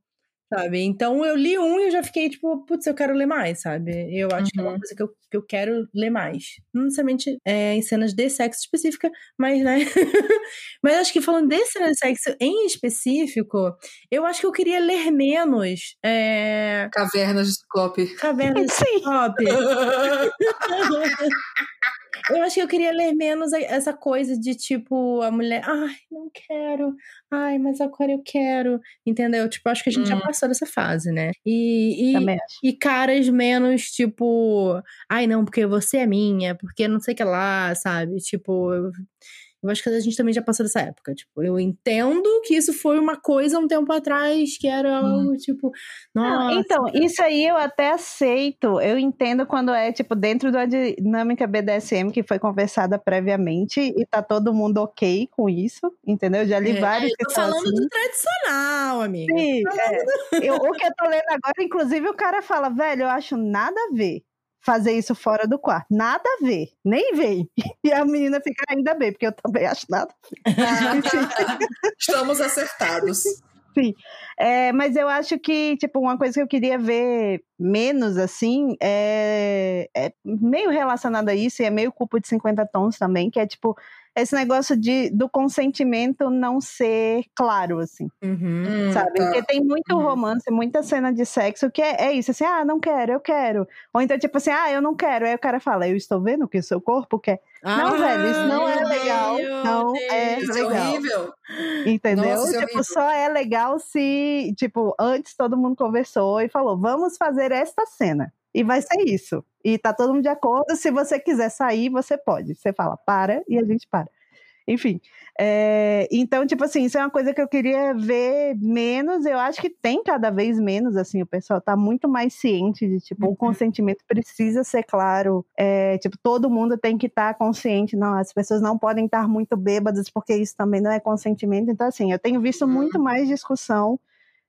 sabe? Então eu li um e eu já fiquei tipo, putz, eu quero ler mais, sabe? Eu acho uhum. que é uma uhum. coisa que eu, que eu quero ler mais. Não necessariamente é, em cenas de sexo específica, mas, né? [laughs] mas acho que falando de cenas de sexo em específico, eu acho que eu queria ler menos. É... Cavernas de Ciclope. Cavernas de [laughs] Ciclope. [laughs] Eu acho que eu queria ler menos essa coisa de tipo, a mulher, ai, não quero, ai, mas agora eu quero, entendeu? Tipo, acho que a gente hum. já passou dessa fase, né? E, e, e, caras menos, tipo, ai, não, porque você é minha, porque não sei o que lá, sabe? Tipo, Eu acho que a gente também já passou dessa época. Tipo, eu entendo que isso foi uma coisa um tempo atrás, que era hum. algo tipo. Nossa. Não, então, isso aí eu até aceito. Eu entendo quando é, tipo, dentro da dinâmica BDSM que foi conversada previamente e tá todo mundo ok com isso, entendeu? Eu já li é, vários. Eu tô falando assim. do tradicional, amiga. Sim, é. eu, o que eu tô lendo agora, inclusive, o cara fala, velho, eu acho nada a ver fazer isso fora do quarto. Nada a ver, nem vem. E a menina fica ainda bem, porque eu também acho nada a ver. [laughs] Estamos acertados. Sim. É, mas eu acho que, tipo, uma coisa que eu queria ver menos, assim, é, é meio relacionada a isso, e é meio culpa de 50 tons também, que é, tipo, esse negócio de, do consentimento não ser claro, assim. Uhum, sabe? Tá. Porque tem muito uhum. romance, muita cena de sexo que é, é, isso, assim, ah, não quero, eu quero. Ou então, tipo assim, ah, eu não quero. Aí o cara fala, eu estou vendo que o seu corpo quer. Ah, não, velho, isso não é legal. Não Deus, é legal. É horrível. Entendeu? Nossa, é tipo, é só é legal se, tipo, antes todo mundo conversou e falou, vamos fazer esta cena. E vai ser isso. E tá todo mundo de acordo. Se você quiser sair, você pode. Você fala, para, e a gente para. Enfim. É, então, tipo assim, isso é uma coisa que eu queria ver menos. Eu acho que tem cada vez menos, assim, o pessoal tá muito mais ciente de, tipo, uhum. o consentimento precisa ser claro. É, tipo, todo mundo tem que estar tá consciente. Não, as pessoas não podem estar muito bêbadas, porque isso também não é consentimento. Então, assim, eu tenho visto muito uhum. mais discussão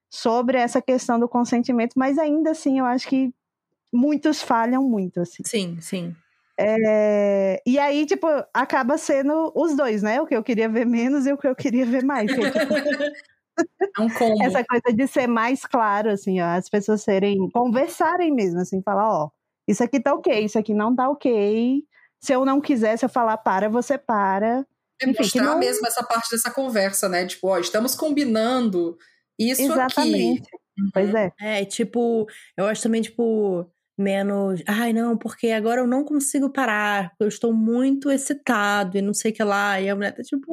sobre essa questão do consentimento, mas ainda assim, eu acho que muitos falham muito, assim. Sim, sim. É, e aí, tipo, acaba sendo os dois, né? O que eu queria ver menos e o que eu queria ver mais. Que, tipo, [laughs] é um combo. Essa coisa de ser mais claro, assim, ó, as pessoas serem, conversarem mesmo, assim, falar, ó, isso aqui tá ok, isso aqui não tá ok. Se eu não quiser, se eu falar para, você para. É Enfim, mostrar não... mesmo essa parte dessa conversa, né? Tipo, ó, estamos combinando isso Exatamente. aqui. Pois é. É, tipo, eu acho também, tipo, menos, ai não, porque agora eu não consigo parar, eu estou muito excitado e não sei o que lá, e a mulher tá tipo,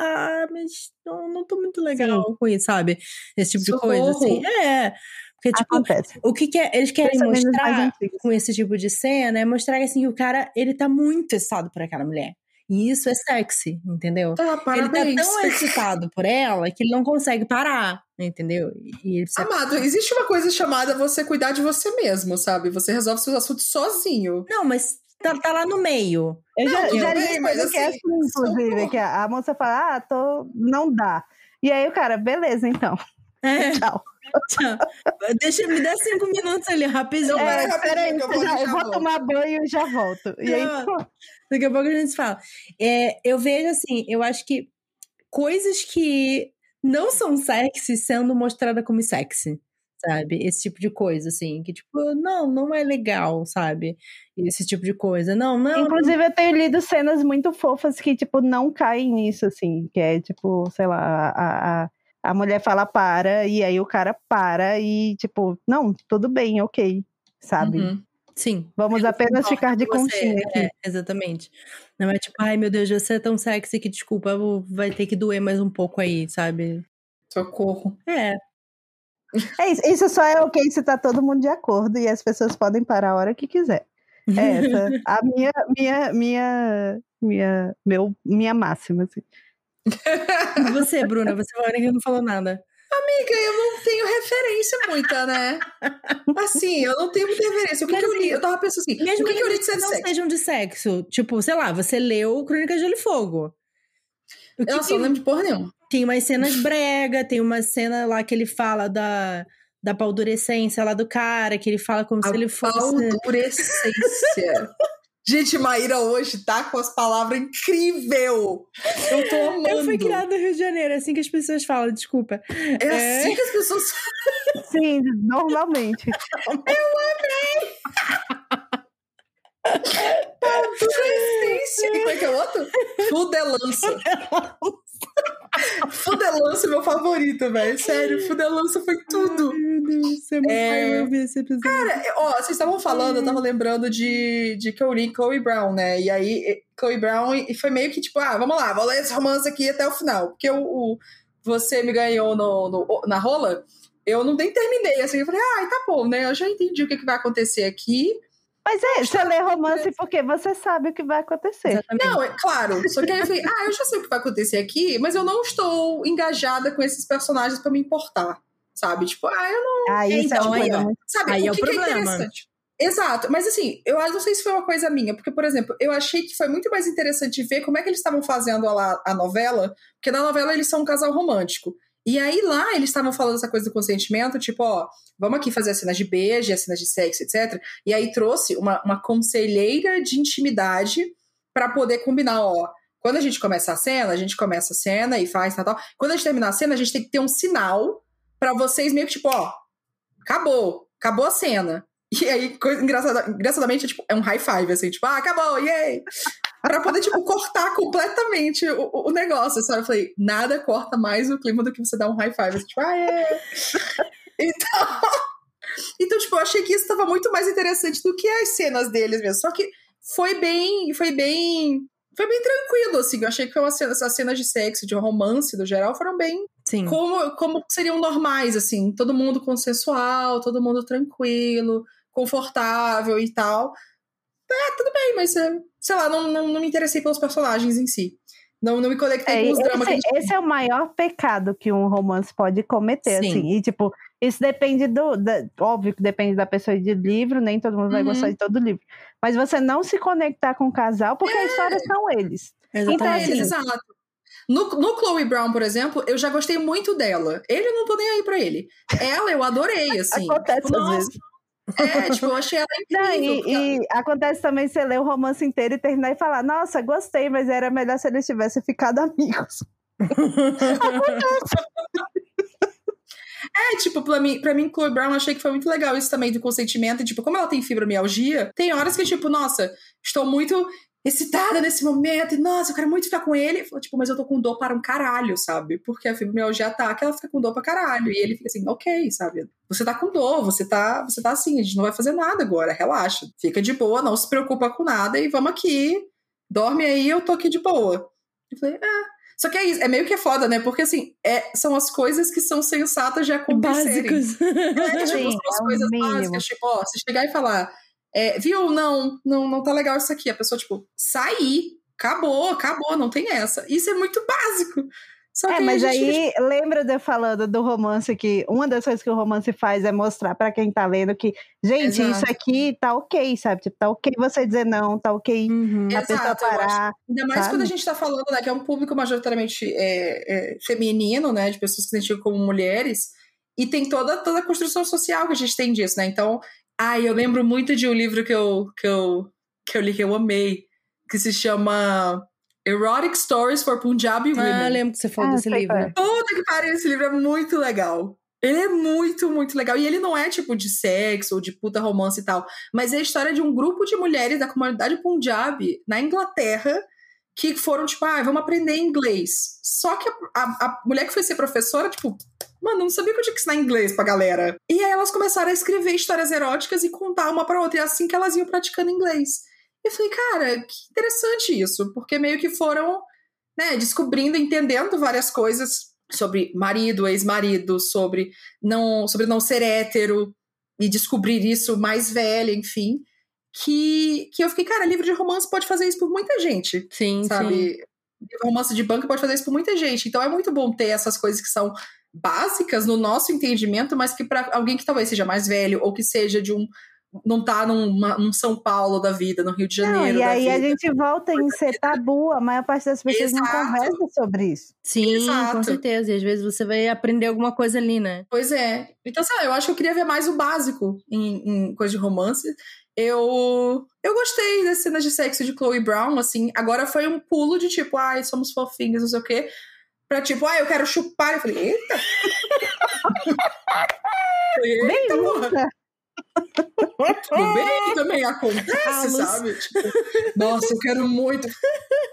ah, mas não, não tô muito legal Sim. com isso, sabe? Esse tipo Socorro. de coisa, assim. É. Porque, tipo, Acontece. o que, que é, eles querem mostrar com esse tipo de cena é mostrar assim, que o cara, ele tá muito excitado por aquela mulher. E isso é sexy, entendeu? Tá, parabéns. Ele tá tão excitado por ela que ele não consegue parar, entendeu? E Amado, existe uma coisa chamada você cuidar de você mesmo, sabe? Você resolve seus assuntos sozinho. Não, mas tá, tá lá no meio. Eu já, não, já li mas assim, inclusive, que a, a moça fala, ah, tô, não dá. E aí o cara, beleza, então. É. [laughs] Tchau. Tchau. Deixa, me dá cinco minutos ali, rapidinho. É, peraí, eu, vou, já, eu vou tomar banho e já volto. E aí, Daqui a pouco a gente fala. É, eu vejo assim, eu acho que coisas que não são sexy sendo mostrada como sexy, sabe? Esse tipo de coisa, assim, que tipo, não, não é legal, sabe? Esse tipo de coisa. Não, não. Inclusive, não... eu tenho lido cenas muito fofas que, tipo, não caem nisso, assim, que é, tipo, sei lá, a, a, a mulher fala para, e aí o cara para, e, tipo, não, tudo bem, ok, sabe? Uhum. Sim. Vamos apenas ficar de conchinha aqui. É, exatamente. Não é tipo, ai meu Deus, você é tão sexy que desculpa, vai ter que doer mais um pouco aí, sabe? Socorro. É. É isso, isso só é ok se tá todo mundo de acordo e as pessoas podem parar a hora que quiser. É essa [laughs] a minha, minha, minha, minha, meu, minha máxima, assim. E você, Bruna, você foi a que não falou nada. Amiga, eu não tenho referência muita, né? Assim, eu não tenho muita referência. O que, que eu li? Eu tava pensando assim, mesmo o que, que, eu li de não sexo? sejam de sexo. Tipo, sei lá, você leu Crônica de Gelo e Fogo. O eu só não lembro de porra nenhuma. Tem umas cenas brega, tem uma cena lá que ele fala da, da paldurecência lá do cara, que ele fala como A se ele fosse... Paldurecência. [laughs] Gente, Maíra hoje tá com as palavras incrível. Eu tô amando. Eu fui criada no Rio de Janeiro, é assim que as pessoas falam, desculpa. É, é... assim que as pessoas [laughs] Sim, normalmente. Eu amei! [laughs] Adolescência. [laughs] E como é que é o outro? Fudelança. Fudelança é meu favorito, velho. Sério, Fudelança foi tudo. Ai, meu Deus, é... Pai, eu vi esse episódio. Cara, ó, vocês estavam falando, eu tava lembrando de, de que eu li Chloe Brown, né? E aí, Chloe Brown, e foi meio que tipo, ah, vamos lá, vou ler esse romance aqui até o final. Porque o, o você me ganhou no, no, na rola, eu não nem terminei, assim, eu falei, ah, tá bom, né? Eu já entendi o que, que vai acontecer aqui. Mas é, você lê romance porque você sabe o que vai acontecer. Exatamente. Não, é claro. Só que aí eu falei, ah, eu já sei o que vai acontecer aqui, mas eu não estou engajada com esses personagens para me importar. Sabe? Tipo, ah, eu não. Ah, isso então, é uma coisa. Sabe, aí o, é o que problema. Que é interessante? Exato, mas assim, eu não sei se foi uma coisa minha, porque, por exemplo, eu achei que foi muito mais interessante ver como é que eles estavam fazendo a, a novela, porque na novela eles são um casal romântico. E aí lá eles estavam falando essa coisa do consentimento, tipo, ó, vamos aqui fazer as cenas de beijo, as cenas de sexo, etc. E aí trouxe uma, uma conselheira de intimidade para poder combinar, ó. Quando a gente começa a cena, a gente começa a cena e faz tal, tal. Quando a gente terminar a cena, a gente tem que ter um sinal para vocês meio que tipo, ó, acabou, acabou a cena. E aí, engraçadamente, é, tipo, é um high five, assim, tipo, ah, acabou, yay! Pra poder, tipo, cortar completamente o, o, negócio, sabe? Eu falei, nada corta mais o clima do que você dar um high five, assim, tipo, ah, é! [laughs] então, então, tipo, eu achei que isso tava muito mais interessante do que as cenas deles mesmo. Só que foi bem, foi bem foi bem tranquilo, assim. Eu achei que foi uma cena, essas cenas de sexo, de romance, do geral, foram bem. Sim. Como, como seriam normais, assim. Todo mundo consensual, todo mundo tranquilo, confortável e tal. É, tudo bem, mas, é, sei lá, não, não, não me interessei pelos personagens em si. Não, não me conectei é, com os esse, dramas gente... Esse é o maior pecado que um romance pode cometer, Sim. assim. E, tipo, isso depende do. Da, óbvio que depende da pessoa de livro, nem todo mundo vai uhum. gostar de todo livro. Mas você não se conectar com o casal, porque é. a história são eles. Exatamente. Então, assim, Exato. No, no Chloe Brown, por exemplo, eu já gostei muito dela. Ele eu não tô nem aí pra ele. Ela eu adorei, assim. [laughs] Acontece tipo, às vezes. É, tipo, eu achei ela incrível. [laughs] Não, e, e, acontece também você ler o romance inteiro e terminar e falar, nossa, gostei, mas era melhor se eles tivessem ficado amigos. [laughs] acontece. É, tipo, pra mim, pra mim, Chloe Brown, achei que foi muito legal isso também do consentimento. E, tipo, como ela tem fibromialgia, tem horas que, tipo, nossa, estou muito excitada nesse momento, e nossa, eu quero muito ficar com ele. Falou, tipo, mas eu tô com dor para um caralho, sabe? Porque a fibromialgia tá que ela fica com dor pra caralho. E ele fica assim, ok, sabe? Você tá com dor, você tá, você tá assim, a gente não vai fazer nada agora, relaxa. Fica de boa, não se preocupa com nada e vamos aqui. Dorme aí, eu tô aqui de boa. Eu falei, ah. Só que é isso, é meio que é foda, né? Porque assim, é, são as coisas que são sensatas de acontecerem. Básicos. É, tipo, Sim, são as é coisas básicas, tipo, ó, se chegar e falar, é, viu, não, não, não tá legal isso aqui. A pessoa, tipo, sair, acabou, acabou, não tem essa. Isso é muito básico. Só é, mas aí, lembra de eu falando do romance que uma das coisas que o romance faz é mostrar para quem tá lendo que, gente, Exato. isso aqui tá ok, sabe? Tipo, tá ok você dizer não, tá ok uhum. a pessoa parar. Ainda mais sabe? quando a gente tá falando, né, que é um público majoritariamente é, é, feminino, né, de pessoas que se identificam como mulheres, e tem toda, toda a construção social que a gente tem disso, né? Então, ai, eu lembro muito de um livro que eu, que eu, que eu li, que eu amei, que se chama Erotic Stories for Punjabi ah, Women. Ah, lembro que você falou ah, desse livro. É. Puta que pariu, esse livro é muito legal. Ele é muito, muito legal. E ele não é tipo de sexo ou de puta romance e tal. Mas é a história de um grupo de mulheres da comunidade Punjabi na Inglaterra que foram, tipo, ah, vamos aprender inglês. Só que a, a, a mulher que foi ser professora, tipo, mano, não sabia que eu tinha que ensinar inglês pra galera. E aí elas começaram a escrever histórias eróticas e contar uma pra outra. E é assim que elas iam praticando inglês. E eu falei, cara, que interessante isso, porque meio que foram, né, descobrindo, entendendo várias coisas sobre marido, ex-marido, sobre não, sobre não ser hétero e descobrir isso mais velha, enfim, que, que eu fiquei, cara, livro de romance pode fazer isso por muita gente. Sim, sabe? Sim. Romance de banca pode fazer isso por muita gente. Então é muito bom ter essas coisas que são básicas no nosso entendimento, mas que para alguém que talvez seja mais velho ou que seja de um não tá numa, num São Paulo da vida, no Rio de Janeiro. Não, e aí vida. a gente volta em ser tabu, a maior parte das pessoas Exato. não conversa sobre isso. Sim, Exato. com certeza. E às vezes você vai aprender alguma coisa ali, né? Pois é. Então, sei lá, eu acho que eu queria ver mais o básico em, em coisa de romance. Eu eu gostei das cenas de sexo de Chloe Brown, assim. Agora foi um pulo de tipo, ai, somos fofinhas, não sei o quê. Pra tipo, ai, eu quero chupar. Eu falei, eita! [laughs] eita, porra! Tudo bem, também acontece, sabe? Tipo, nossa, eu quero muito.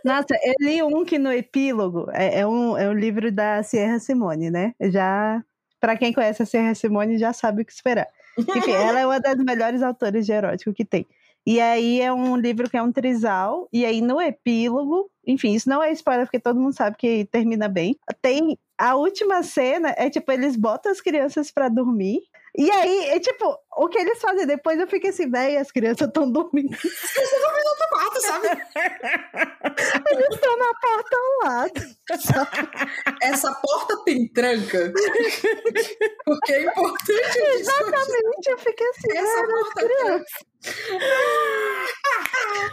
Nossa, eu li um que no epílogo é, é, um, é um livro da Sierra Simone, né? Já, para quem conhece a Sierra Simone, já sabe o que esperar. Enfim, ela é uma das melhores autores de erótico que tem. E aí é um livro que é um trisal, e aí no epílogo, enfim, isso não é spoiler, porque todo mundo sabe que termina bem. Tem a última cena é tipo, eles botam as crianças para dormir, E aí, é, tipo, o que eles fazem depois, eu fico assim, velho, as crianças estão dormindo. [laughs] As crianças estão dormindo no outro quarto, sabe? [laughs] eles estão na porta ao lado. Essa porta tem tranca. Porque é importante. [laughs] Exatamente, eu fiquei assim, Essa porta criança.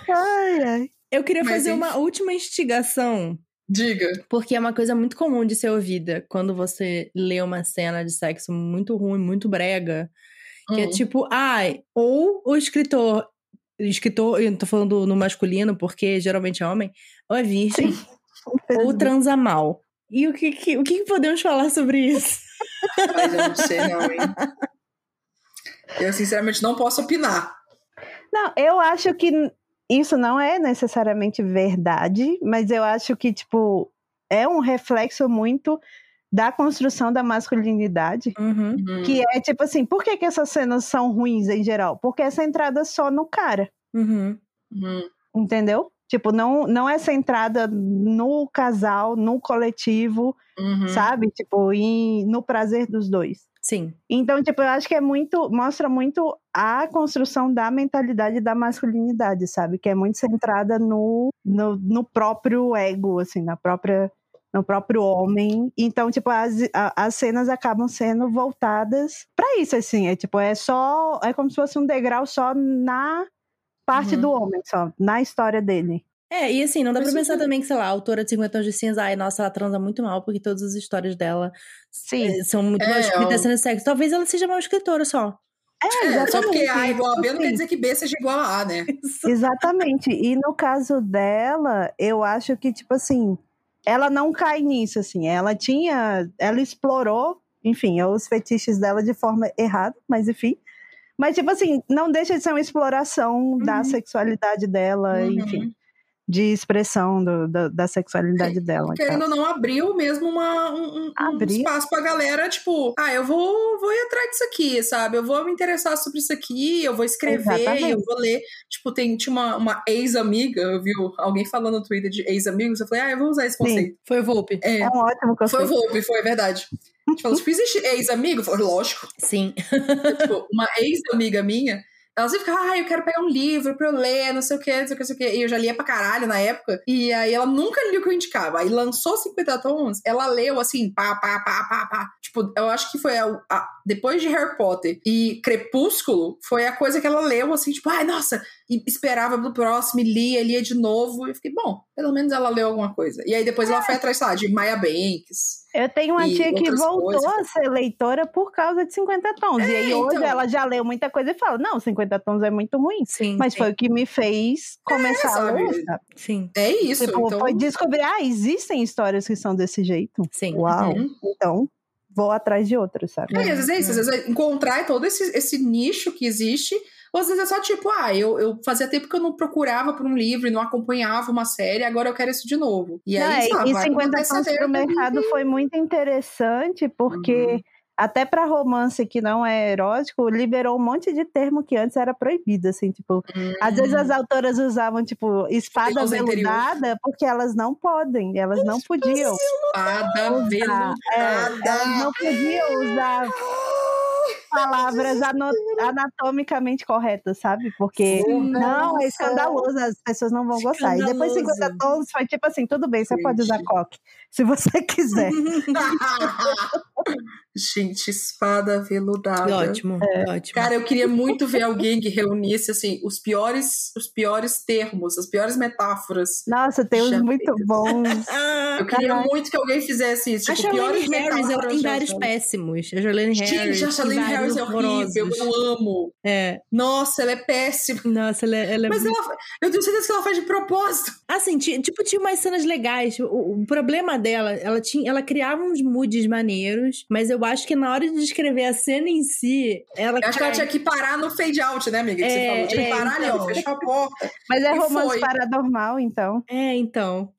Ai, ai. Eu queria Mas, fazer enfim. uma última instigação, Diga. porque é uma coisa muito comum de ser ouvida quando você lê uma cena de sexo muito ruim, muito brega, que é Hum. tipo, ai, ou o escritor, escritor, eu não tô falando no masculino, porque geralmente é homem, ou é virgem, ou transa mal. E o que, que- o que podemos falar sobre isso? Mas eu não sei, não, hein? Eu, sinceramente, não posso opinar. Não, eu acho que isso não é necessariamente verdade, mas eu acho que, tipo, é um reflexo muito da construção da masculinidade. Uhum. Hum. Que é tipo assim, por que, que essas cenas são ruins em geral? Porque é centrada só no cara, Uhum. Hum. entendeu? Tipo, não, não é centrada no casal, no coletivo, Uhum. sabe? Tipo, em, no prazer dos dois. Sim. Então, tipo, eu acho que é muito, mostra muito a construção da mentalidade da masculinidade, sabe? Que é muito centrada no, no, no próprio ego, assim, na própria, no próprio homem. Então, tipo, as, as cenas acabam sendo voltadas pra isso, assim. É tipo, é só, é como se fosse um degrau só na parte Uhum. do homem, só, na história dele. É, e assim, não dá Mas pra isso pensar tudo- também que, sei lá, a autora de 50 tons de cinza, ai, nossa, ela transa muito mal, porque todas as histórias dela Sim. eh, são muito É, mal escritas eu- sexo. Talvez ela seja mal escritora só. É, É, só porque A exatamente. igual a B não quer Assim, dizer que B seja igual a A, né? [laughs] Exatamente. E no caso dela, eu acho que, tipo assim, ela não cai nisso, assim. Ela tinha. Ela explorou, enfim, os fetiches dela de forma errada, mas enfim. Mas, tipo assim, não deixa de ser uma exploração da Uhum. sexualidade dela, Uhum. enfim, de expressão do- da- da sexualidade dela. Querendo ou não, abriu mesmo uma, um, um- um espaço pra galera, tipo, ah, eu vou, vou ir atrás disso aqui, sabe? Eu vou me interessar sobre isso aqui, eu vou escrever, Exatamente. eu vou ler. Tipo, tem, tinha uma, uma ex-amiga, eu vi alguém falando no Twitter de ex-amigos, eu falei, ah, eu vou usar esse Sim. conceito. Foi o Volpe. É, É um ótimo foi o conceito. Volpe, foi, é verdade. A gente falou, tipo, existe ex-amigo? Eu falei, lógico. Sim. tipo, uma ex-amiga minha, ela sempre ficava, ah, eu quero pegar um livro pra eu ler, não sei o que, não sei o que, não sei o que. E eu já lia pra caralho na época. E aí ela nunca lia o que eu indicava. Aí lançou 50 tons, ela leu assim, pá, pá, pá, pá, pá. Tipo, eu acho que foi a, a- depois de Harry Potter e Crepúsculo, foi a coisa que ela leu, assim, tipo, ai, nossa, e esperava pro próximo, e lia, lia de novo. E fiquei, bom, pelo menos ela leu alguma coisa. E aí depois ela foi atrás, sei lá, de Maya Banks. Eu tenho uma E tia que voltou coisas. a ser leitora por causa de 50 tons. e É, aí hoje então. ela já leu muita coisa e fala: não, 50 tons é muito ruim. Sim. Mas sim, foi o que me fez começar a sabe? ler. Sim. É isso. Tipo, então, foi descobrir, ah, existem histórias que são desse jeito. Sim. Uau. Uhum. Então, vou atrás de outras, sabe? É, às vezes é isso, às vezes é encontrar todo esse, esse nicho que existe, ou às vezes é só tipo, ah, eu, eu fazia tempo que eu não procurava por um livro e não acompanhava uma série, agora eu quero isso de novo. E Não, aí, é, sei lá, e vai 50 pra tons pro mercado foi muito interessante, porque Uhum. até para romance que não é erótico, liberou um monte de termo que antes era proibido, assim, tipo, às vezes as autoras usavam, tipo, espada veludada, porque elas não podem, elas não podiam. Espada veludada. é, elas não podiam usar palavras anatomicamente corretas, sabe? Porque não, é escandaloso, as pessoas não vão gostar. E depois 50 Escandaloso. tons foi tipo assim, tudo bem, você Gente. pode usar coque, se você [laughs] quiser. Gente, espada veludada. Ótimo, É. ótimo. Cara, eu queria muito ver alguém que reunisse assim os piores, os piores termos, as piores metáforas. Nossa, tem uns muito bons. [laughs] Ah, Eu queria Caraca. muito que alguém fizesse isso. a Tipo, piores Charlene Harris, ela metáforas tem vários péssimos. A Charlene Harris Gente, a Charlene tem Harris é horrível, horrorosos. eu amo. É. Nossa, ela é péssima. Nossa, ela, é- ela é Mas ela, eu tenho certeza que ela faz de propósito. Assim, ti- tipo, tinha umas cenas legais. O, o problema dela, ela tinha, ela criava uns moods maneiros, mas eu acho que na hora de descrever a cena em si, ela. Eu acho que ela tinha que parar no fade out, né, amiga? Que você É, falou. Tinha que é, parar ali, então. ó, fechar a porta. Mas é romance foi. paranormal, então. É, então.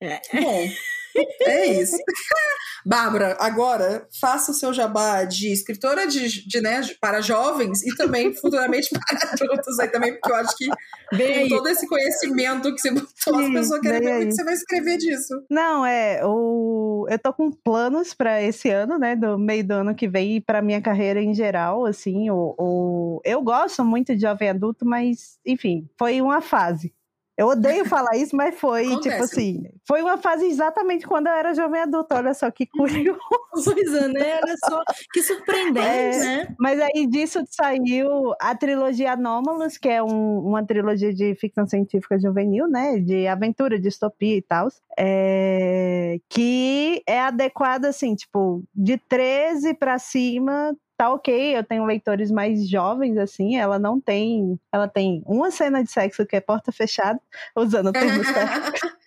Bom, [laughs] É isso. [laughs] Bárbara, agora faça o seu jabá de escritora de, de, né, para jovens e também futuramente [laughs] para adultos aí também, porque eu acho que com todo esse conhecimento que você botou, as pessoas querem ver o que você vai escrever disso. Não, é, o... eu tô com planos para esse ano, né, do meio do ano que vem e para minha carreira em geral, assim, o, o... eu gosto muito de jovem adulto, mas, enfim, foi uma fase. Eu odeio falar isso, mas foi, tipo Acontece. tipo assim, foi uma fase exatamente quando eu era jovem adulta. Olha só que curioso. Coisa, né? Olha só, que surpreendente, é, né? Mas aí disso saiu a trilogia Anômalos, que é um, uma trilogia de ficção científica juvenil, né? De aventura, distopia e tal. É, que é adequada, assim, tipo, de 13 para cima tá ok, eu tenho leitores mais jovens, assim, ela não tem. Ela tem uma cena de sexo que é porta fechada, usando o termo [laughs] certo.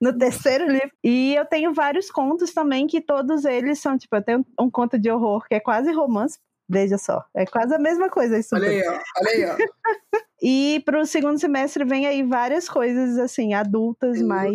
no terceiro livro. E eu tenho vários contos também, que todos eles são, tipo, eu tenho um conto de horror que é quase romance. Veja só, é quase a mesma coisa isso. Olha aí, ó. Olha aí, ó. [laughs] e para o segundo semestre vem aí várias coisas assim, adultas, mais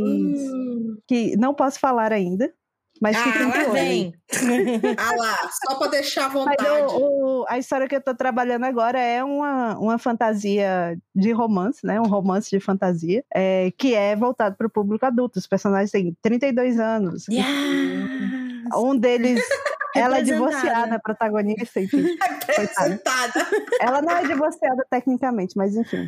que não posso falar ainda, mas ah, fiquem de Vem. [laughs] ah lá, só para deixar à vontade. O, o, a história que eu estou trabalhando agora é uma, uma fantasia de romance, né? Um romance de fantasia, é, que é voltado para o público adulto. Os personagens têm 32 anos. Yes. Um deles [laughs] ela é divorciada, a protagonista, enfim. [laughs] Representada. Ela não é divorciada tecnicamente, mas enfim.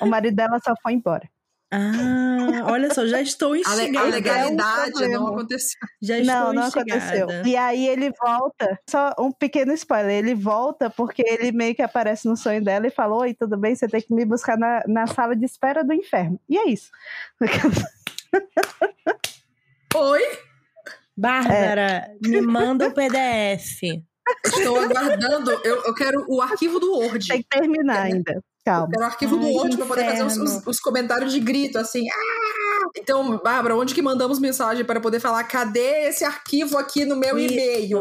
O marido dela só foi embora. Ah, olha só, já estou instigada. A legalidade é um não aconteceu. Já estou não, não aconteceu. E aí ele volta, só um pequeno spoiler, ele volta porque ele meio que aparece no sonho dela e falou, oi, tudo bem? Você tem que me buscar na, na sala de espera do inferno. E é isso. Oi? Bárbara, é. me manda o PDF. Estou aguardando, eu, eu quero o arquivo do Word. Tem que terminar ainda. Calma. Eu quero arquivo Ai, do Word para poder fazer os, os, os, comentários de grito, assim. Ah! Então, Bárbara, onde que mandamos mensagem para poder falar cadê esse arquivo aqui no meu e-mail?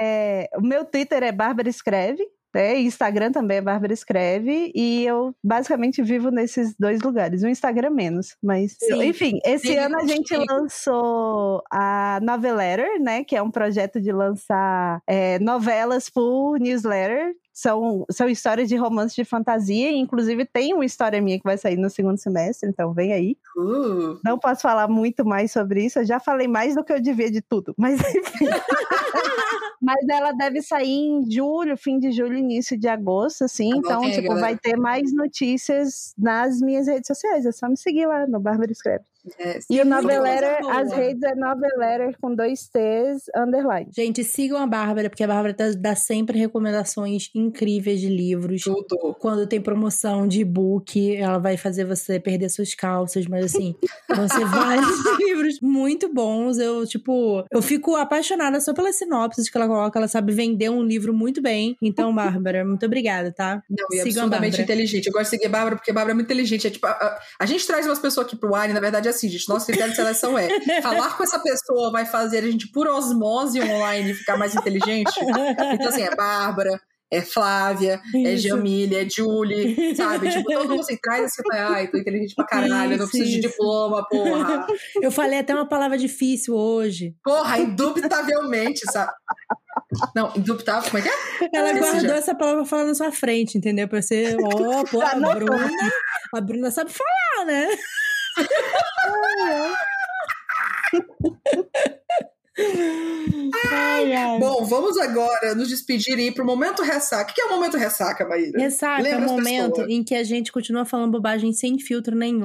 É, o meu Twitter é Bárbara Escreve. Né? Instagram também é Bárbara Escreve, e eu basicamente vivo nesses dois lugares. O Instagram menos, mas. Sim. Enfim, esse Sim. ano a gente lançou a Noveletter, né? Que é um projeto de lançar é, novelas por newsletter são, são histórias de romance de fantasia, e inclusive tem uma história minha que vai sair no segundo semestre, então vem aí. Uh. Não posso falar muito mais sobre isso, eu já falei mais do que eu devia de tudo, [laughs] mas enfim. mas ela deve sair em julho, fim de julho, início de agosto, assim, tá então, tipo, vai ter mais notícias nas minhas redes sociais, é só me seguir lá no Bárbara Escreve. É, e o Noveletter, as redes é Noveletter com dois T's, underline. Gente, sigam a Bárbara, porque a Bárbara tá, dá sempre recomendações incríveis de livros. Tudo. Quando tem promoção de e-book, ela vai fazer você perder suas calças, mas assim, vão ser vários livros muito bons. Eu, tipo, eu fico apaixonada só pelas sinopses que ela coloca. Ela sabe vender um livro muito bem. Então, Bárbara, muito obrigada, tá? Não, e absolutamente inteligente. Eu gosto de seguir a Bárbara, porque a Bárbara é muito inteligente. É tipo, a, a, a gente traz umas pessoas aqui pro Wine, na verdade, é assim, gente. Nosso critério de seleção é falar com essa pessoa vai fazer a gente, por osmose online, ficar mais inteligente. Então, assim, é Bárbara, é Flávia, é Isso. é Jamília, é Julie, sabe? Tipo, todo mundo assim, traz esse ai, tô inteligente pra caralho, Isso, não preciso de diploma, porra. Eu falei até uma palavra difícil hoje. Porra, indubitavelmente, sabe? Não, indubitável, como é que é? Ela guardou já. essa palavra pra falar na sua frente, entendeu? Pra ser, ó, oh, pô, a Bruna, a Bruna sabe falar, né? oh, yeah. [laughs] [laughs] [laughs] Ai, ai. Bom, vamos agora nos despedir e ir pro momento ressaca. O que é o momento ressaca, Maíra? Ressaca Lembra é o momento pessoas? em que a gente continua falando bobagem sem filtro nenhum.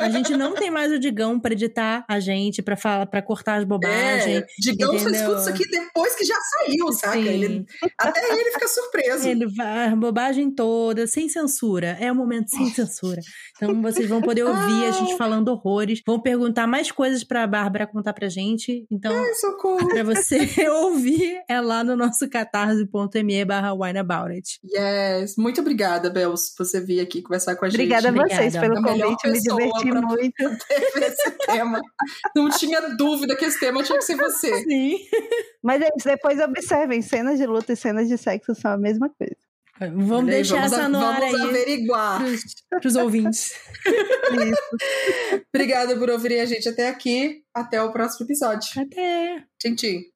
a gente não tem mais o Digão pra editar a gente, pra, falar, pra cortar as bobagens. É, Digão entendeu? só escuta isso aqui depois que já saiu, saca? Ele, até ele fica surpreso. Ele vai, a bobagem toda, sem censura. É o momento sem censura. Então vocês vão poder ouvir a gente falando horrores, vão perguntar mais coisas pra Bárbara contar pra gente. Então. Ai, socorro. Pra você [laughs] ouvir, é lá no nosso catarse.me barra wineaboutit. Yes. Muito obrigada, Bels, por você vir aqui conversar com a gente. Obrigada a vocês pelo convite, me diverti muito. Esse tema. Não tinha dúvida que esse tema tinha que ser você. Sim. Mas é isso, depois observem, cenas de luta e cenas de sexo são a mesma coisa. Vamos deixar vamos essa no ar aí. Vamos averiguar. Para os ouvintes. [laughs] Obrigada por ouvirem a gente até aqui. Até o próximo episódio. Até. Tchim, tchim.